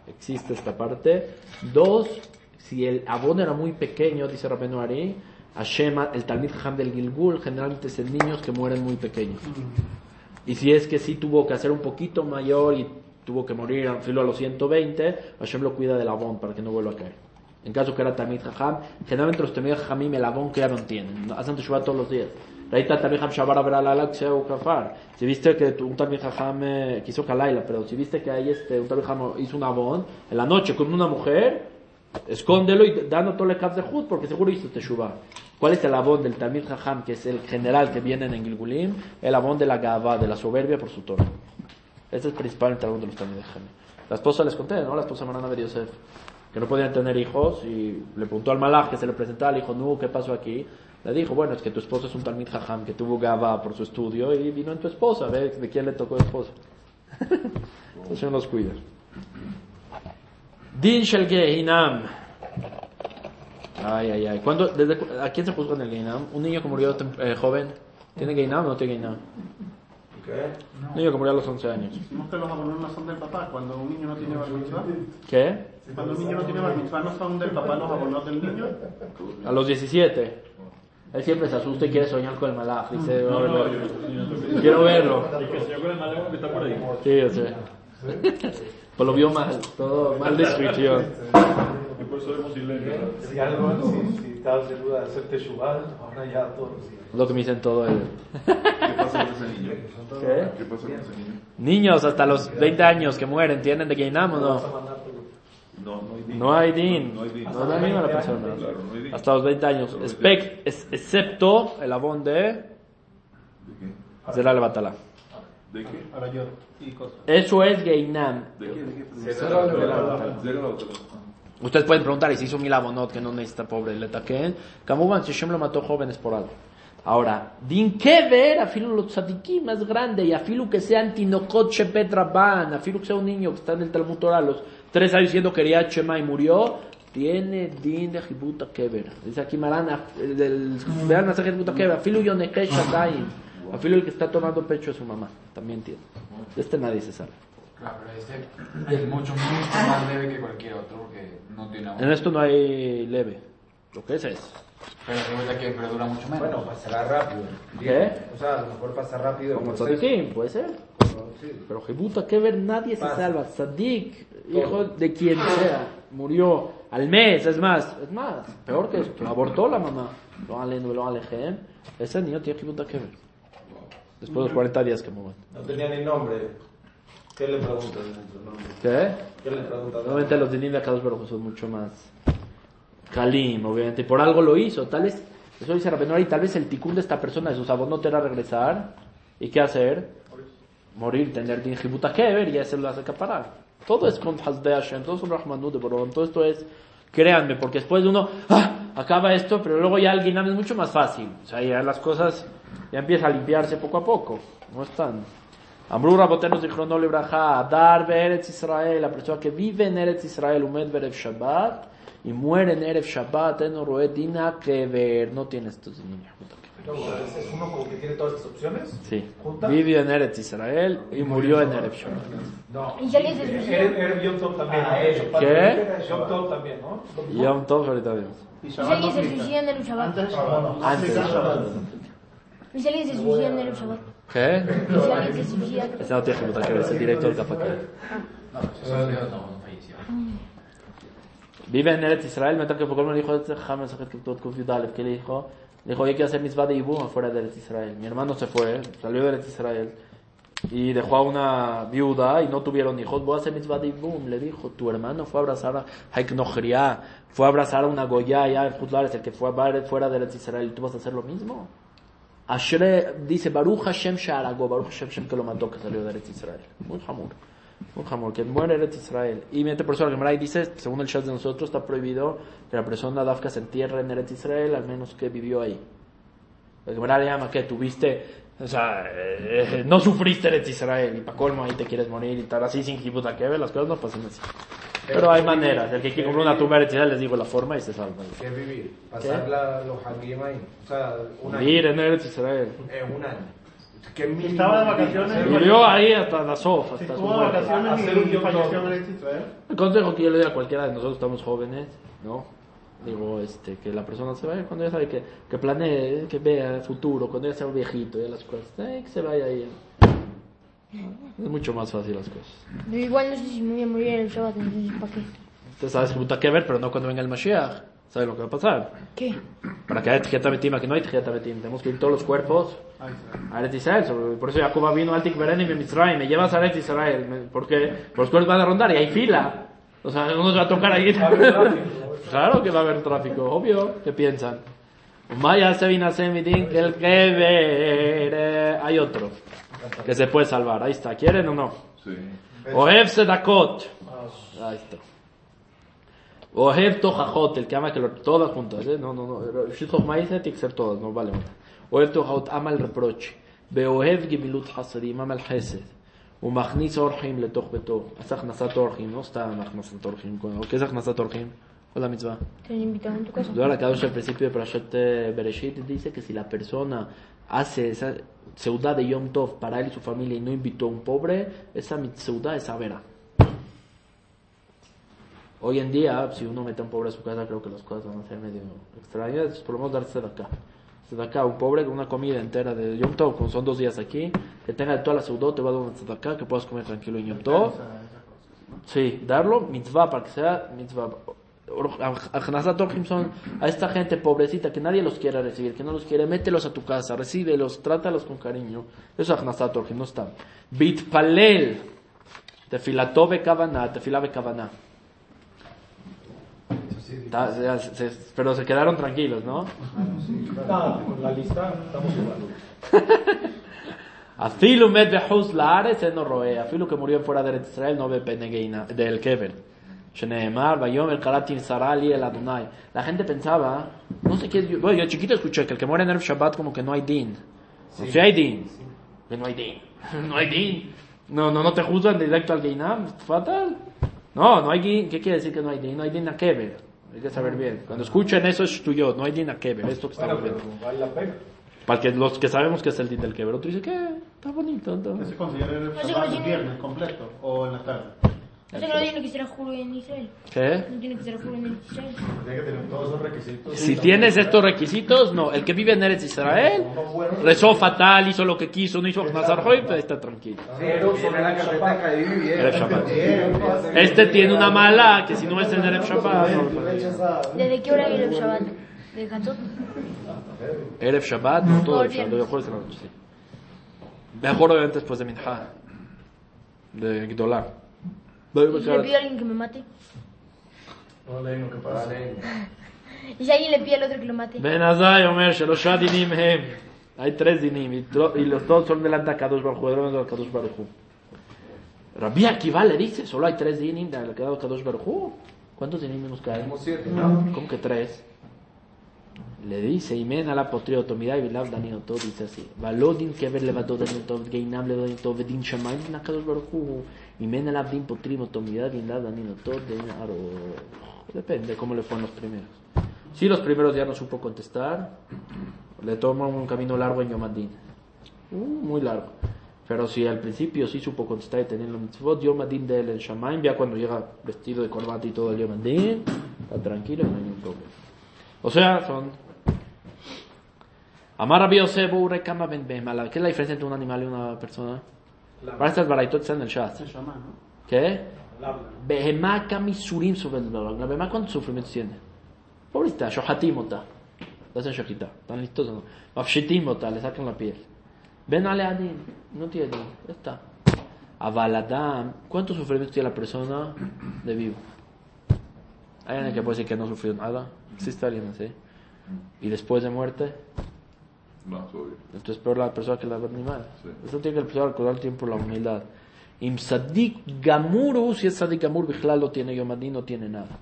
Existe esta parte. Dos, si el abón era muy pequeño, dice Rabenu Ari, Hashem, el Talmid Jajam del Gilgul, generalmente es en niños que mueren muy pequeños. Y si es que sí tuvo que hacer un poquito mayor y tuvo que morir al filo a los 120, Hashem lo cuida del abón para que no vuelva a caer. En caso que era Tamid Jajam, generalmente los Tamid Jajamim el abón que ya no tienen, hacen Teshuvah todos los días. Raita Tamid Jajam Shabar Abra Lala Kseu Kafar. Si viste que un Tamid Jajam eh, quiso Kalaila, pero si viste que ahí este, un Tamid Jajam hizo un abón en la noche con una mujer, escóndelo y dando todo el kaf de Jud porque seguro hizo Teshuvah. ¿Cuál es el abón del Tamid Jajam, que es el general que viene en Gilgulim? El abón de la Gavá, de la soberbia por su Torah. Este es principalmente el abón de los Tamid Jajam. La esposa les conté, ¿no? La esposa Marana de Yosef, que no podían tener hijos y le preguntó al malaj que se le presentaba, le dijo, no, ¿qué pasó aquí? Le dijo, bueno, es que tu esposo es un Talmid Jajam que tuvo Gavá por su estudio y vino en tu esposa, a ver de quién le tocó esposa. Entonces los cuida. Din Shel Gehinam. Ay, ay, ay. ¿Cuándo, desde, cu- ¿A quién se juzga en el Geinam? ¿Un niño que murió eh, joven? ¿Tiene Geinam o no tiene Geinam? ¿Qué? Un niño que murió a los 11 años. ¿No que los abonos no son del papá? Cuando un niño no tiene bar mitzvah. ¿Qué? Cuando un niño no tiene bar mitzvah, ¿no son del papá los abonos del niño? A los 17. Él siempre se asusta y quiere soñar con el malaj. Dice, No, no, "Quiero yo, verlo". yo- Quiero verlo. El que se con el que está por ahí. Sí, o sea. Pues lo vio mal, todo mal descripción. Por eso vemos silencio. Si algo, si, si estabas en duda de hacer teshuval, ahora ya todos los días. Lo que me dicen todo el... ¿Qué pasa con ese niño? ¿Qué? ¿Qué pasa con ese niño? Niños hasta los 20 años que mueren, ¿tienen de Geinam o no? No, no hay din. No hay din. No hay din. No la persona. Hasta los 20 años. Excepto el abón de ¿De al Batala. ¿De qué? Para yo. Eso es Geinam. ¿De qué? ¿De qué? Cero de Zera la la la. Ustedes pueden preguntar, ¿y si hizo mil abonot que no necesita pobre le taquen? Kamuban, Shem lo mató jóvenes por algo. Ahora, din que ver, afilu los tzadikim más grande, y afilu que sea antinokot shepet rabban, afilu que sea un niño que está en el Talmud Torah, los tres años diciendo quería Shema y murió, tiene din de Jibuta Kever. Dice aquí Marana, el del, vean de Jibuta Kever, afilu yonekesh shadayim, afilu el que está tomando pecho de su mamá, también tiene. De este nadie se sabe. Claro, pero este es mucho, mucho más leve que cualquier otro porque no tiene En esto no hay leve. Lo que es es. Pero resulta que perdura mucho menos. Bueno, pasará rápido. ¿Qué? O sea, a lo mejor pasa rápido. Como tzadikim, puede ser. Sí. Pero Jibuta Kever nadie se Pasa. salva. Tzadik, hijo de quien sea, murió al mes, es más, es más, peor que esto, abortó la mamá. Lo alenu, lo alejem. Ese niño tiene Jibuta Kever. Después de los 40 días que mueren. No tenía ni nombre. ¿Qué le preguntas? ¿Qué? ¿Qué le preguntas? Obviamente los dinim de Akadosh Baruj son mucho más Kalim, obviamente. Por algo lo hizo. Tal vez, eso dice Rabenori, tal vez el ticún de esta persona de sus abonos era regresar. ¿Y qué hacer? Morir, tener din jibuta kever y ya se lo hace acaparar. Todo es con Hasbe Hashem, todo es un Rahmanud de Borón, todo esto es, créanme, porque después de uno, ah, acaba esto, pero luego ya alguien es mucho más fácil. O sea, ya las cosas ya empieza a limpiarse poco a poco. No están. Amru Rabotenos dijo no libraja, dar Eretz Israel, la persona que vive en Eretz Israel, Umed Berev Shabbat, y muere en Erev Shabbat, en Dina Kever, no tiene estos niños. Es, es uno como que tiene todas estas opciones. Sí, ¿Juntas? vivió en Eretz Israel y murió en Erev Shabbat. No. Y Erev Erev Yom Tov también. Ah. ¿Qué? Yom Tov también, ¿no? Yom Tov ahorita vemos. Y si alguien se suicida en el Shabbat, Antes. Antes Shabbat. y si alguien se suicida en el Shabbat, ¿Qué? Ese no tiene que ver, es el director del Capaquel. No, no, no falleció. Vive en Eretz Israel, mientras que Foucault me dijo, que le dijo, le dijo, hay que hacer misbah de Ibum afuera de Eretz Israel. Mi hermano se fue, salió de Eretz Israel, y dejó a una viuda y no tuvieron hijos, voy a hacer misbah de Ibum. Le dijo, tu hermano fue a abrazar a Haik Nochriá, fue a abrazar a una Goya allá en Jutlares, el que fue a fuera de Eretz Israel, ¿y tú vas a hacer lo mismo? Ashre dice, Baruch Hashem Sharago, Baruch Hashem Shem que lo mató, que salió de Eretz Israel. Muy jamur. Un jamor que muere Eretz Israel. Y miente por eso Gemara dice, según el Shaz de nosotros, está prohibido que la persona dafka se entierre en Eretz Israel, al menos que vivió ahí. La Gemara le llama que tuviste, o sea, eh, no sufriste Eretz Israel y para colmo ahí te quieres morir y tal, así sin ver las cosas no pasan así. Pero hay maneras. El que quiere comprar una tumba Israel les digo la forma y se salva. ¿Qué es vivir? Pasar la, los hagim ahí. O sea, un año. Vivir en Eretz Israel. En un año. ¿Qué mínimo? Estaba de vacaciones. Vivió ahí hasta la sofa, hasta estuvo de vacaciones y falleció en Eretz Israel. El consejo que yo le doy a cualquiera de nosotros estamos jóvenes, ¿no? Digo, este, que la persona se vaya cuando ya sabe que, que planee, que vea el futuro, cuando ya sea un viejito, ya las cosas, eh, que se vaya ahí. Es mucho más fácil las cosas. Yo igual no sé si me voy a morir el Shabbat, entonces ¿para qué? Usted sabe puta que ver, pero no cuando venga el Mashiach. ¿Sabe lo que va a pasar? ¿Qué? Para que haya Tijeta Betim, aquí no hay Tijeta Betim. Tenemos que ir todos los cuerpos a Eretz Israel. Por eso Jacob vino al Tikbereni y Mitzrayim. Me llevas a Eretz Israel. Me- Porque los cuerpos van a rondar y hay fila. O sea, uno se va a tocar ahí. claro que va a haber tráfico, obvio. ¿Qué piensan? Maya se vino a que el que ver. Hay otro que se puede salvar. Ahí está. ¿Quieren o no? Sí. Ohev Sedakot. Ahí está. Ohev Tojajot, el que ama que lo, todas juntas, ¿eh? No, no, no. Shit Chochma dice, tiene que ser todas, no vale una. Ohev Tojajot ama el reproche. Beohev Gimilut Hasadim, ama el Hesed. ומכניס אורחים לתוך ביתו. אז הכנסת אורחים, לא סתם הכנסת אורחים. ¿Qué es הכנסת אורחים? ¿Cuál es la mitzvah? ¿Te han invitado en tu casa? Ahora Kadosh al principio de Parashat eh, Bereshit dice que si la persona hace esa seudá de Yom Tov para él y su familia y no invitó a un pobre, esa seudá es avera. Hoy en día, si uno mete a un pobre a su casa, creo que las cosas van a ser medio extrañas. Darse de acá. acá un pobre con una comida entera de Yom Tov, como son dos días aquí, que tenga toda la seudó, te va a dar una acá, que puedas comer tranquilo en Yom Tov. Sí, darlo, mitzvah, para que sea mitzvah. Achnasat Orhim son a esta gente pobrecita que nadie los quiere recibir, que no los quiere, mételos a tu casa, recíbelos, trátalos con cariño. Eso es Orhim, no está. Bitpalel, tefilató bekavaná, tefilá bekavaná. Pero se quedaron tranquilos, ¿no? Con la lista estamos. Afilu med behuz laaretz eno roe. Afilu que murió fuera de Israel no ve penegeina del kever. La gente pensaba, no sé qué, yo, bueno, yo chiquito escuché que el que muere en el Shabbat como que no hay din. No, sí hay din. Que no hay din. No hay din. No, no, no te juzgan directo al Geinam. Fatal. No, no hay din. ¿Qué quiere decir que no hay din? No hay din a kever. Hay que saber bien. Cuando escuchen eso es tuyo. No hay din a kever. Esto que estamos Bueno, viendo. vale la pena. Para que los que sabemos que es el din del kever. Otro dice que está bonito. ¿Qué se considera el sé Shabbat el viernes completo o en la tarde? O sea que no tiene que ser juro en Israel. ¿Qué? No tiene que ser juro en Israel. Tiene que tener todos esos requisitos. Si tienes estos requisitos, no. El que vive en Eretz Israel rezó fatal, hizo lo que quiso, no hizo Nazar Hoy, pues está tranquilo. Pero sobre la carpeta que ahí bien. Erev Shabbat. Este tiene una mala que si no es en Erev Shabbat. no. ¿Desde qué hora viene el Shabbat? ¿De Hatzot? Erev Shabbat, no todo el Shabbat, viernes. de jueves en la noche, sí. Mejor obviamente después de Minha, de Gdolah. ¿Y si le pido a alguien que me mate? No leí lo que pasa. Vale. ¿Y si alguien le pide al otro que lo mate? Ben Azai, Omer, Shelosha Dinim Hem. Hay tres dinim y, tro- y los dos son delante de Kadosh Baruj de Kadosh Baruj. Rabbi Akiva le dice, solo hay tres dinim del Kadosh Baruj. ¿Cuántos dinim nos caen? Tenemos siete, ¿no? ¿Cómo que tres? Le dice, Imen a la potrioto, mira y vilav danino todo, dice así. Valodin kever levado danino todo, geinam levado todo, vedin shamayim na kadosh baruch hu. Imen a la de. Depende cómo le fueron los primeros. Si los primeros ya no supo contestar, le toma un camino largo en Yomadin. Uh, muy largo. Pero si al principio sí supo contestar y tener los mitzvot, Yomadin de él en Shamaim, ya cuando llega vestido de corbata y todo el Yomadin, está tranquilo no hay ningún problema. O sea, son. Amar Rabbi Yosef Ure Kama Ben. ¿Qué es la diferencia entre un animal y una persona? Para estas baraitot están en el ¿no? ¿Qué? Behemá Kami Surim sobre el dolor. La behemá, ¿cuántos sufrimientos tiene? Pobrecita, Shohatim ota. Le hacen shohita. ¿Están listos o no? Mafshitim ota, le sacan la piel. Ben Ale Adin. No tiene. Ya está. Avaladam. ¿Cuántos sufrimientos tiene la persona de vivo? Hay alguien que puede decir que no sufrió nada. ¿Existe alguien así? Y después de muerte, Más obvio. entonces peor la persona que la animal. Sí. Eso tiene que empezar a recordar el tiempo la humildad. Im Sadik Gamuru, si es Sadik Gamur, Bichlal lo tiene Yomadin, no tiene nada.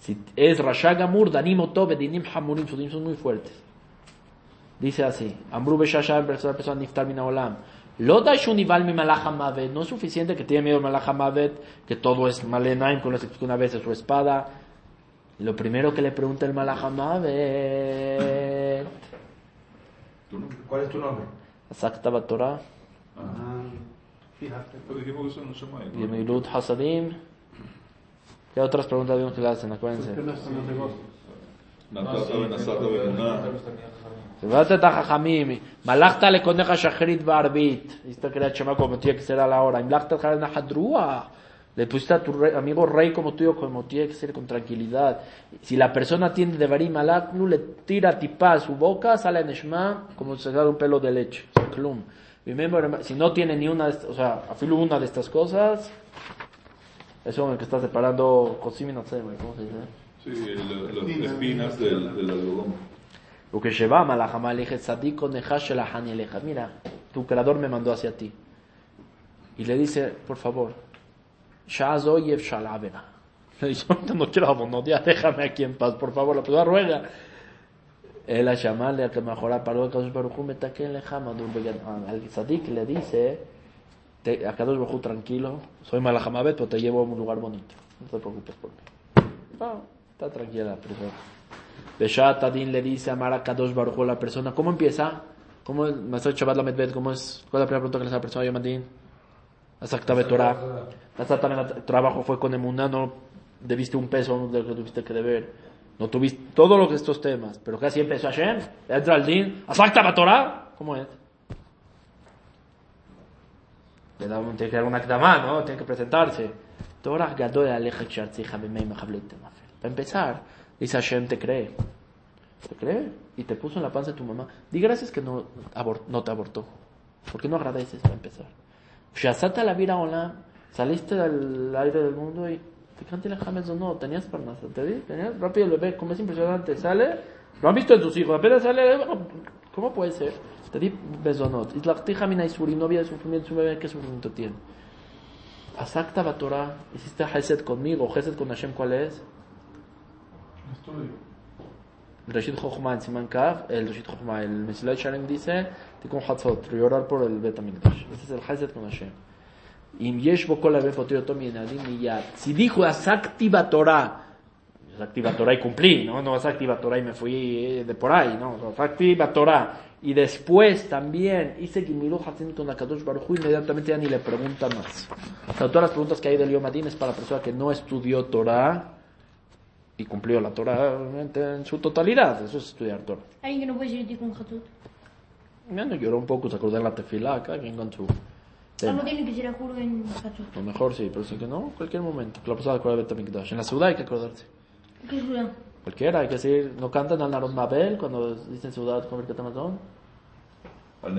Si es Rasha Gamur, Danim Otobe, Dinim Hamurim, sus son muy fuertes. Dice así, Amru Beshasha, empezó a Niftar Minaolam. Lo da Shunival mi Malach Hamavet, no es suficiente que tiene miedo al Malach Hamavet, que todo es Malenaim, con una vez, es su espada. Lo primero que le pregunta el Malach Hamavet, ¿Tu nombre? ¿Cuál es tu nombre? Sakta Torah, Ah, fíjate. Pero dijimos que eso no se llama. Yemilut Hasadim. ¿Qué otras preguntas vimos que le hacen? Acuérdense. ¿Por qué no están los negocios? Natata benazata bemuná. Vete a Jajamim. Malachta le coneja Shachrit Le pusiste a tu rey- amigo rey como tuyo, como tiene que ser con tranquilidad. Si la persona tiene de Barim Malaknu, le tira tipá a su boca, sale Neshma como si se da un pelo de leche. Klum. Remember, si no tiene ni una, de estas- o sea, afilo una de estas cosas, eso en el que está separando Kosim y Natsem, ¿cómo se dice? Sí, el- las espinas del, del algodón. Lo que lleva Malachama le dije. Mira, tu creador me mandó hacia ti. Y le dice, por favor, Shaz oyev shalavera. Le dice, no quiero abono, ya déjame aquí en paz, por favor, la persona ruega. A llamarle a que mejora paró a Kadosh Baruj leja, madur began. Al Tzadik le dice, a Kadosh Baruj tranquilo, soy Malachamavet, pero te llevo a un lugar bonito. No te preocupes por mí. Está tranquila la persona. Beshat Adin le dice a Mara Kadosh Baruj a la persona, ¿cómo empieza? ¿Cómo es? ¿cómo es? ¿Cuál es la primera pregunta que le hace a la persona Yomadin? Exacta Torah. Trabajo fue con Emuná, no debiste un peso de lo que tuviste que deber. No tuviste todo lo que estos temas, pero casi empezó Hashem, entra al din, Torah. ¿Cómo es? Le da un- tiene que dar una akdamá, ¿no? Tiene que presentarse. Torah gadol aleja. Para empezar, dice Hashem, te cree. ¿Te cree? Y te puso en la panza de tu mamá. Di gracias que no, no te abortó. ¿Por qué no agradeces para empezar? Shazata la vida olam, saliste del aire del mundo y te canté la james o no, tenías parnasa, te di, tenías rápido el bebé, como es impresionante, sale, lo han visto en tus hijos, apenas sale, ¿cómo puede ser? Te di besonot, islachtija mina isuri, no había sufrimiento, un bebé, ¿qué sufrimiento tiene? Asakta Batorah, hiciste Hesed conmigo, Hesed con Hashem, ¿cuál es? Estudio. Rashid Chochma en Siman Kaf, el Rashid Chochma, el Mesilat Shalem dice, Tikkun Hatzot, llorar por el Bet HaMikdash. Ese es el Hesed con Hashem. Im yesh bo kol avef otiro tom yenadim miyad. Si dijo Asakti Torah, Asakti Torah y cumplí, ¿no? No Asakti Torah y me fui eh, de por ahí, ¿no? Asakti Torah. Y después también hice Gimilu Hatzin con la Kadosh Baruj Hu, inmediatamente ya ni le pregunta más. O sea, todas las preguntas que hay del Yom Adin es para la persona que no estudió Torah y cumplió la Torah en su totalidad. Eso es estudiar Torah. Alguien que no puede ser con Hatut. Ya no lloró un poco, se acordó de la tefilá, cada quien con su Ah, tema. no tiene que ser a juro en Hatut. A lo mejor sí, pero sí que no, cualquier momento. Que la persona acuerda de Betamikdash. En la ciudad hay que acordarse. ¿Qué es juro? Cualquiera, hay que decir, no cantan al Narod Mabel cuando dicen ciudad con el. En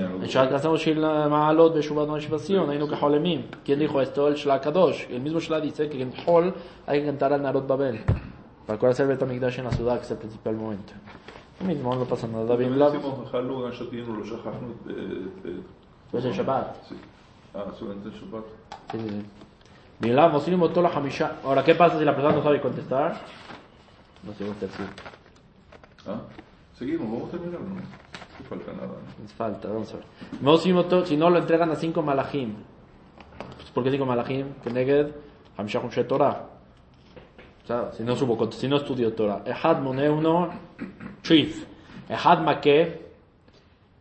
Holemim. ¿Quién dijo esto? El Shla Kadosh. El mismo Shla dice que en Hol hay que cantar al Narod Babel. Para acordarse del Betamikdash en la ciudad, que es el principal momento. Lo mismo, no pasa nada. David Shachachnu. eh, eh, pues el Shabbat. Sí. Ah, solamente el Shabbat. Sí, sí, sí. Milá, Moslim votó la Hamisha. Ahora, ¿qué pasa si la persona no sabe contestar? No sé, usted sí. Ah, seguimos, vamos a terminar, ¿no? No falta nada. ¿no? Nos falta, vamos a ver. Moslim si no lo entregan a cinco malachim. Pues, ¿Por qué cinco malachim? Que neged, Hamisha Humshe Torah. O sea, si no subo, si no estudió Torah. Ehad mone uno, trif. Ehad make,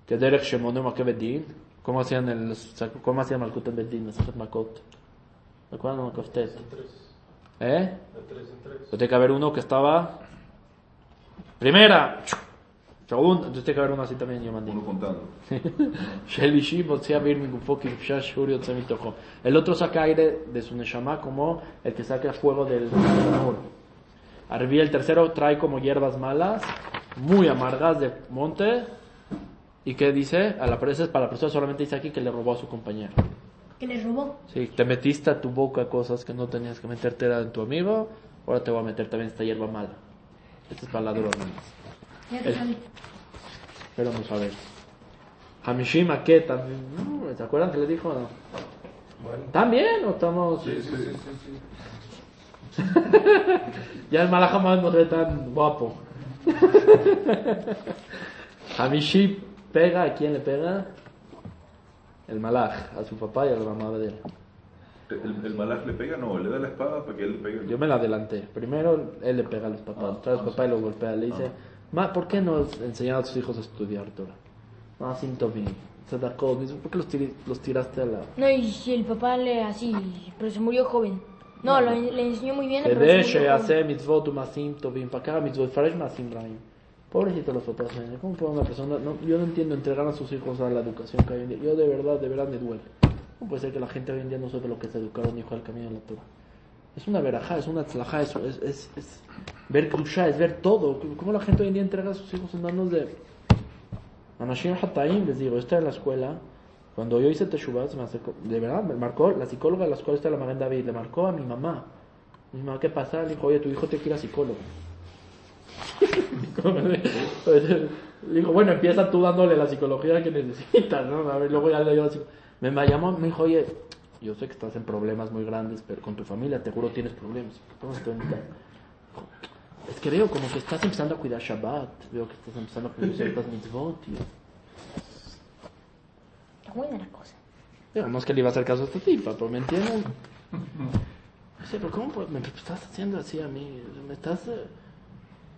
que derech shemone make bedin. ¿Cómo hacían el, cómo hacían Malkut en bedin? Masajet Makot. ¿Recuerdan tres. ¿Eh? De tres en tres. Entonces tiene que haber uno que estaba primera, Chabón, entonces tiene que haber uno así también en Yomandí. Uno contando. El otro saca aire de su Neshama como el que saca fuego del Nahur. Arví el tercero trae como hierbas malas, muy amargas de monte. ¿Y qué dice? A la persona, para la persona solamente dice aquí que le robó a su compañero. ¿Que le robó? Sí, te metiste a tu boca cosas que no tenías que meterte en tu amigo. Ahora te voy a meter también esta hierba mala. Esta es para la dura, te. Pero vamos a ver. Hamishim ¿qué también? No, ¿Se acuerdan que les dijo? No. ¿También o estamos...? Sí, sí, sí. ya el Malach jamás no se ve tan guapo. Hamishi pega, ¿a quién le pega? El Malach, a su papá y a la mamá de él. ¿El, el malaj le pega? No, le da la espada para que él le pegue. Yo me la adelanté. Primero él le pega a los papás, trae a los papás y los golpea. Le dice, Ma, ¿Por qué no enseñar a tus hijos a estudiar Torah? Ah, bien. ¿Por qué los, tir los, tiraste a la.? No, y si el papá le así, pero se murió joven. No, no. Lo, le enseñó muy bien. Pero se hace mitzvot umasim tovim. Para acá mitzvot farash masim raim. Pobrecito los papás. ¿Cómo puede una persona.? No, yo no entiendo entregar a sus hijos a la educación que hay en día. Yo de verdad, de verdad me duele. No puede ser que la gente hoy en día no sepa lo que es educar a un hijo al camino de la Torah. Es una verajá, es una tzlajá, es, es, es, ver krusha, es ver todo. ¿Cómo la gente hoy en día entrega a sus hijos en manos de... Anashim Hataim, les digo, esta en la escuela, cuando yo hice Teshuvah, de verdad, me marcó, la psicóloga de la escuela, está la Magán David, le marcó a mi mamá. Mi mamá, ¿qué pasa? Le dijo, oye, tu hijo que ir a psicólogo. le dijo, bueno, empieza tú dándole la psicología que necesitas, ¿no? A ver, luego ya le dio así. Me llamó, me dijo, oye, yo sé que estás en problemas muy grandes, pero con tu familia, te juro tienes problemas. Es que veo como que estás empezando a cuidar Shabbat, veo que estás empezando a cuidar ciertas mitzvot, tío. Está buena la cosa. Digo, no es que le iba a hacer caso a esta tipa, pero me entienden. Dice, pero ¿cómo me estás haciendo así a mí? ¿Me estás...? eh?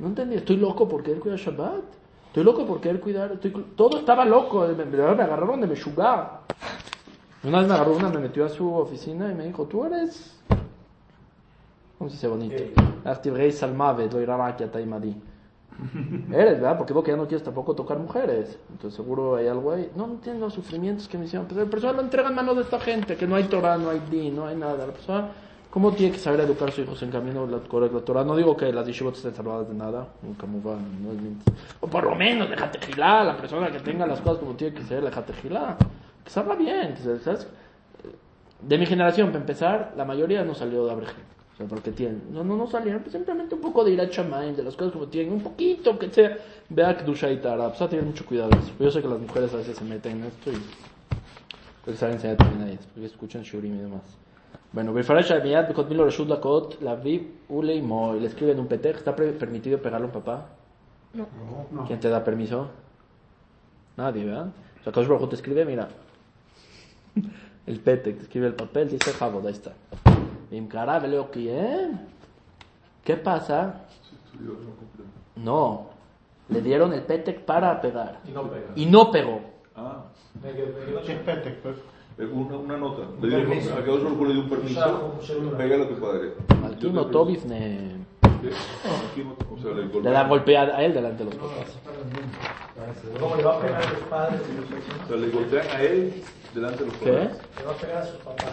No entendí, estoy loco por querer cuidar Shabbat. Estoy loco por querer cuidar... estoy Todo estaba loco, me agarraron de Meshugá. Una vez me agarró una, me metió a su oficina y me dijo, tú eres... ¿Cómo se dice bonito? Active Rey Salmave, doy Rabaki Ataimadi. Eres, ¿verdad? Porque veo que ya no quieres tampoco tocar mujeres. Entonces seguro hay algo ahí. No entiendo los sufrimientos que me hicieron. Pero la persona lo entrega en manos de esta gente, que no hay Torah, no hay Din, no hay nada. La persona, ¿cómo tiene que saber educar a sus hijos en camino la correcta Torah? No digo que las yeshivot estén salvadas de nada, como van, no es O por lo menos, déjate gilar, la persona que tenga las cosas como tiene que ser, déjate gilar. Que salga bien, ¿sabes? De mi generación, para empezar, la mayoría no salió de Abrejim. O sea, porque tienen, no, no, no salieron, pues simplemente un poco de ir a Chamaim, de las cosas como tienen, un poquito que sea, vea que Dusha y Tara, pues a tener mucho cuidado eso. Yo sé que las mujeres a veces se meten en esto y pues saben enseñar también a ellas, porque escuchan Shurim y demás. Bueno, Befarash Abiyad, Bekot Milo Lakot, La Viv, Ule y Mo, y le escribe en un petej, ¿está permitido pegarle a un papá? No. No. ¿Quién te da permiso? Nadie, ¿verdad? O sea, Hu te escribe, mira, el pete, te escribe el papel, dice Javod, ahí está. ¿Qué pasa? No, le dieron el petec para pegar. Y no pega. Y no pegó. Ah, ¿Qué es Petec, pues? eh, una, una nota. Le dio, a que otro le dio un permiso. Pégale a tu padre. Aquí no le da golpe a él delante de los papás. ¿Cómo le va a pegar a los padres? O sea, le golpean a él delante de los ¿Qué? Le va a pegar a sus papás.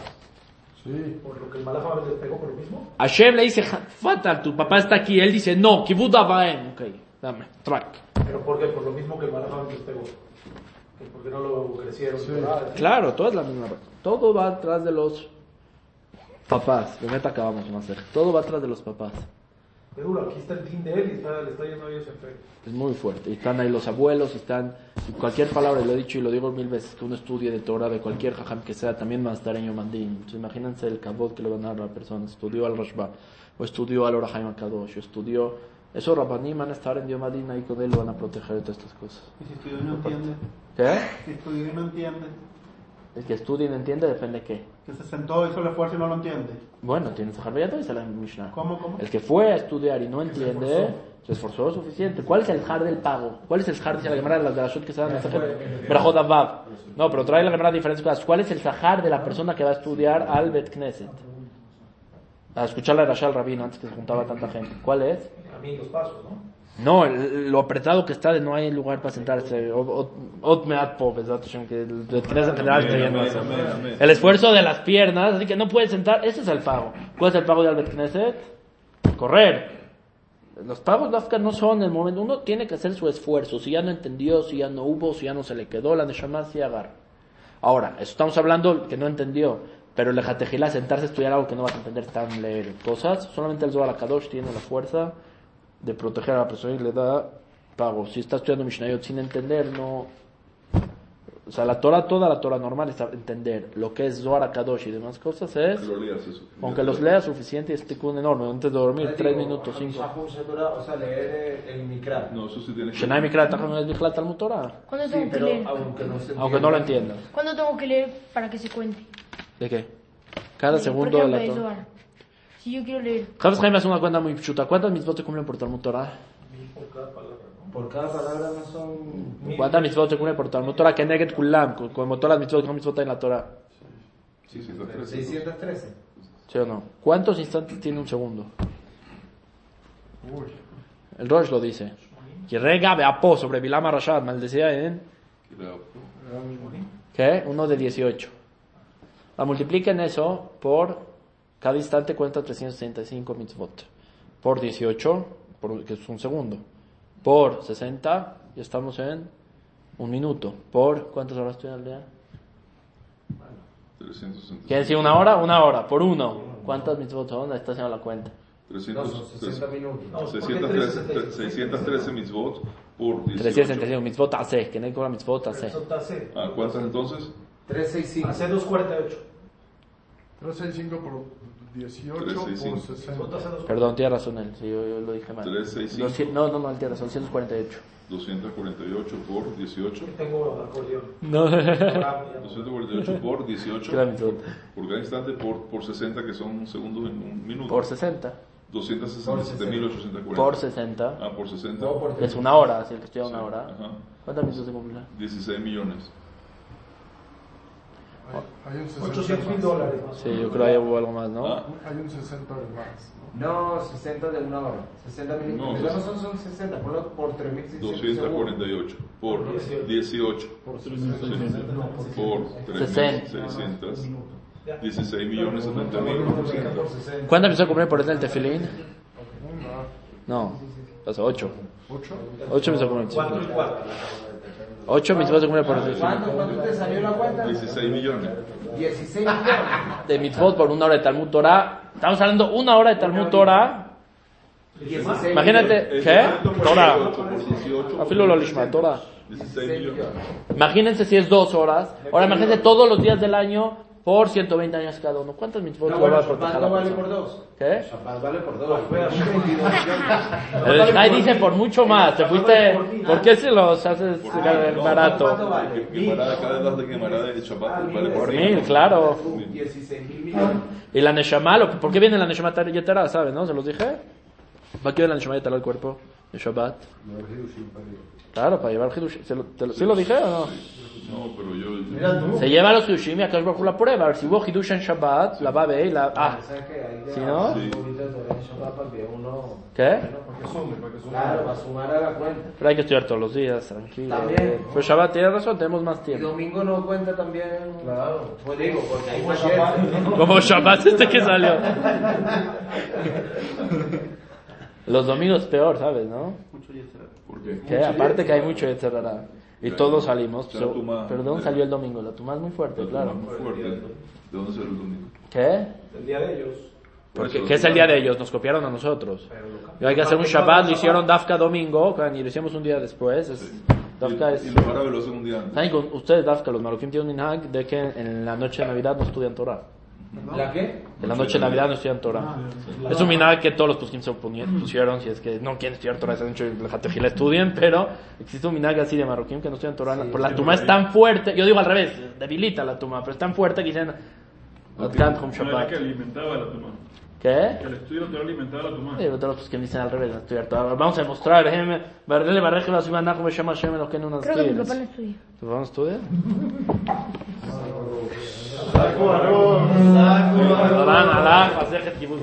Sí. Por lo que el Malafa les pegó por lo mismo. Hashem le dice, "Ja- fatal, tu papá está aquí. Él dice, no, kibud avaen. Ok, dame, track. Pero ¿por qué? Por lo mismo que el Malafa les pegó. Que ¿Por qué no lo crecieron? Ah, ¿sí? Claro, todo es la misma. Todo va atrás de los papás. De neta acabamos de hacer. Todo va atrás de los papás. Duro, aquí está el team de él y está, le está yendo a ellos en fe. Es muy fuerte. Y están ahí los abuelos, y están. y cualquier palabra, y lo he dicho y lo digo mil veces, que uno estudie de Torah, de cualquier jajam que sea, también va a estar en Yomandín. Entonces, imagínense el kabod que le van a dar a la persona. Estudió al Rashba, o estudió al Orahaim Kadosh, o estudió. Esos rabanim van a estar en Yomandín ahí con él, lo van a proteger de todas estas cosas. Y si estudió y no entiende. ¿Qué? Si estudió y no entiende. El que estudia y no entiende, depende de qué. Que se sentó, hizo el esfuerzo y no lo entiende. Bueno, tienes a Harveyat y la Mishnah. ¿Cómo, cómo? El que fue a estudiar y no entiende, se esforzó lo suficiente. ¿Cuál es el har del pago? ¿Cuál es el har? Dice la Gemara de las de la Shut que se dan en. No, pero trae la Gemara diferentes cosas. ¿Cuál es el sahar de la persona que va a estudiar al Bet Knesset? A escuchar la Rashal Rabino antes que se juntaba tanta gente. ¿Cuál es? A mí los pasos, ¿no? No, el- lo apretado que está de no hay lugar para sentarse. Hashem, que el esfuerzo de las piernas, así que no puedes sentar, ese es el pago. ¿Cuál es el pago de Albert Knesset? Correr. Los pagos Dafka no son el momento, uno tiene que hacer su esfuerzo. Si ya no entendió, si ya no hubo, si ya no se le quedó, la Neshama sí agarra. Ahora, eso estamos hablando que no entendió, pero el Ejatejilá, sentarse a estudiar algo que no vas a entender tan leer cosas, solamente el Zohar Kadosh tiene la fuerza de proteger a la persona y le da pago. Si está estudiando Mishnayot sin entender, no. o sea, la Torah, toda la Torah normal es entender lo que es Zohar Kadosh y demás cosas es, Que lo leas eso. aunque los leas suficiente, es un enorme, antes de dormir, Ahora tres digo, minutos, cinco. O sea, leer el, Mikra. No, eso sí tienes que... Shenai Mikra es Talmud Torah, ¿Cuándo Sí, tengo que pero leer? aunque no se aunque no lo entiendas. ¿Cuándo tengo que leer para que se cuente? ¿De qué? Cada Por segundo de la Torah. Si yo quiero leer, Javes Jaime hace una cuenta muy chuta. ¿Cuántas mitzvot se cumplen por Talmud Torah? Por cada palabra no son... ¿Cuántas mitzvot se cumplen por Talmud Torah? Que neget kulam, co- como todas las mitzvot, que mitzvot en la Torah. Sí, sí, está tres. 613. ¿Sí o no? ¿Cuántos instantes tiene un segundo? El Rosh lo dice. Que rega beapo sobre Bilama Rashad, maldecía en... ¿Qué? Uno de 18. La multipliquen eso por... Cada instante cuenta 365 mitzvot. Por 18, por, que es un segundo. Por 60, ya estamos en un minuto. Por... ¿Cuántas horas estoy al día? 360. Quiere decir una hora, una hora. Por uno. ¿Cuántas mitzvot son? Ahí está haciendo la cuenta. 300, No, son 60 minutos. 613, 613 mitzvot por 18. 365 mitzvot hace. Que no hay cobra mitzvot hace. Hace. Ah, ¿cuántas entonces? 365. Hace 248. 365 por 18 por 365. 60. Perdón, tiene razón él. Sí, yo, yo lo dije mal. 365. Doci- No, no, no, él tiene razón. 248. 248 por 18. Tengo acordeón. No. 248 por 18. Cada mitzvot. Por cada instante por, por 60, que son un segundo en un minuto. Por 60. 267.840. Por 60. Ah, por 60. No, por Es una hora, si el que estudia una hora. Ajá. ¿Cuántas mitzvot se cumplen? 16 millones. Hay, hay un 60 800 mil dólares. Sí, yo creo que ahí hubo algo más, ¿no? Ah, Hay un 60 de más. ¿no? No, 60 de una hora. 60 minutos. No, no son, son 60, ponlo por 3.600 248 por 18 Por Sí. 360. por 3.600 16 millones 70 mil ¿Cuántas mitzvot se cumplen por el tefilín? No, sea, 8. 8. 8 mitzvot se cumplen. 4 y 4. 8 mitzvot se cumplen por el ¿Cuánto. ¿Cuánto te salió la cuenta? 16 millones 16 millones. De mitzvot por una hora de Talmud Torah. Estamos hablando una hora de Talmud Torah. 16 Imagínate, ¿qué? 100 por Torah. 18 por 18 Afilo lo lishma, Torah. 16 millones Imagínense si es dos horas. Ahora imagínense todos los días del año por 120 años cada uno. ¿Cuántas mitzvot No, bueno, va a proteger Shabbat no vale persona? por dos. ¿Qué? Shabbat vale por dos. Pues, 22 millones. El Shai dice por mucho más. Te fuiste. ¿Por qué se los haces barato? ¿Cuánto vale? vale por Por mil. claro. 16 mil millones. Y la Neshama, ¿por qué viene la Neshama Yetara? ¿Sabes, no? ¿Se los dije? ¿Para qué viene la Neshama Yetara al cuerpo de Shabbat? Claro, para llevar Hidush. ¿Se lo, te lo- ¿Sí lo dije o no? No, pero yo. Se lleva los Hidushim y acá Hu la prueba. A ver si hubo Hidush en Shabbat, la va a ver y la. Ah, ¿Sí, da no? un poquito de Torah en Shabbat para que uno... ¿qué? Para que sume, para que sume. Claro, para sumar a la cuenta. Pero hay que estudiar todos los días, tranquilo. También. Pero Shabbat, tienes razón, tenemos más Y tiempo. domingo no cuenta también. Claro. Pues digo, porque hay. Como Shabbat este que salió. Los domingos peor, ¿sabes, no? ¿Por qué? Que aparte que hay mucho de cerrará. Y Ya, todos salimos. So- perdón, ya. salió el domingo. La tuma es muy fuerte, La claro. muy fuerte. ¿De dónde salió el domingo? ¿Qué? El día de ellos. Por Porque, ¿Qué es el día de ellos? Nos copiaron a nosotros. Y hay que hacer un Shabbat, lo hicieron Dafka domingo, y lo hicimos un día después. Es, Dafka Y, es... y los árabes lo hacen un día antes. ¿Saben ustedes, Dafka, los maroquín tienen un minhag de que en la noche de Navidad no estudian Torah? ¿La qué? En la noche de Navidad no estudian Torah. Es un minhag que todos los poskim se pusieron, si es que no quieren estudiar Torah, se han hecho el Jatefila estudien, pero existe un minhag así de marroquín que no estudian Torah. Pero la tuma es tan fuerte, yo digo al revés, debilita la tuma, pero es tan fuerte que dicen, Shabbat. que alimentaba la tuma. ¿Qué? Que el estudio te alimentaba la tuma. Sí, pero todos los que dicen al revés, estudiar Torah. Vamos a demostrar, la que no nos creo que mi estudian. papá no estudia. ¿Tu papá no estudia? Saco, arroz, saco, arroz. Alá, alá, Masejet Kibbutz.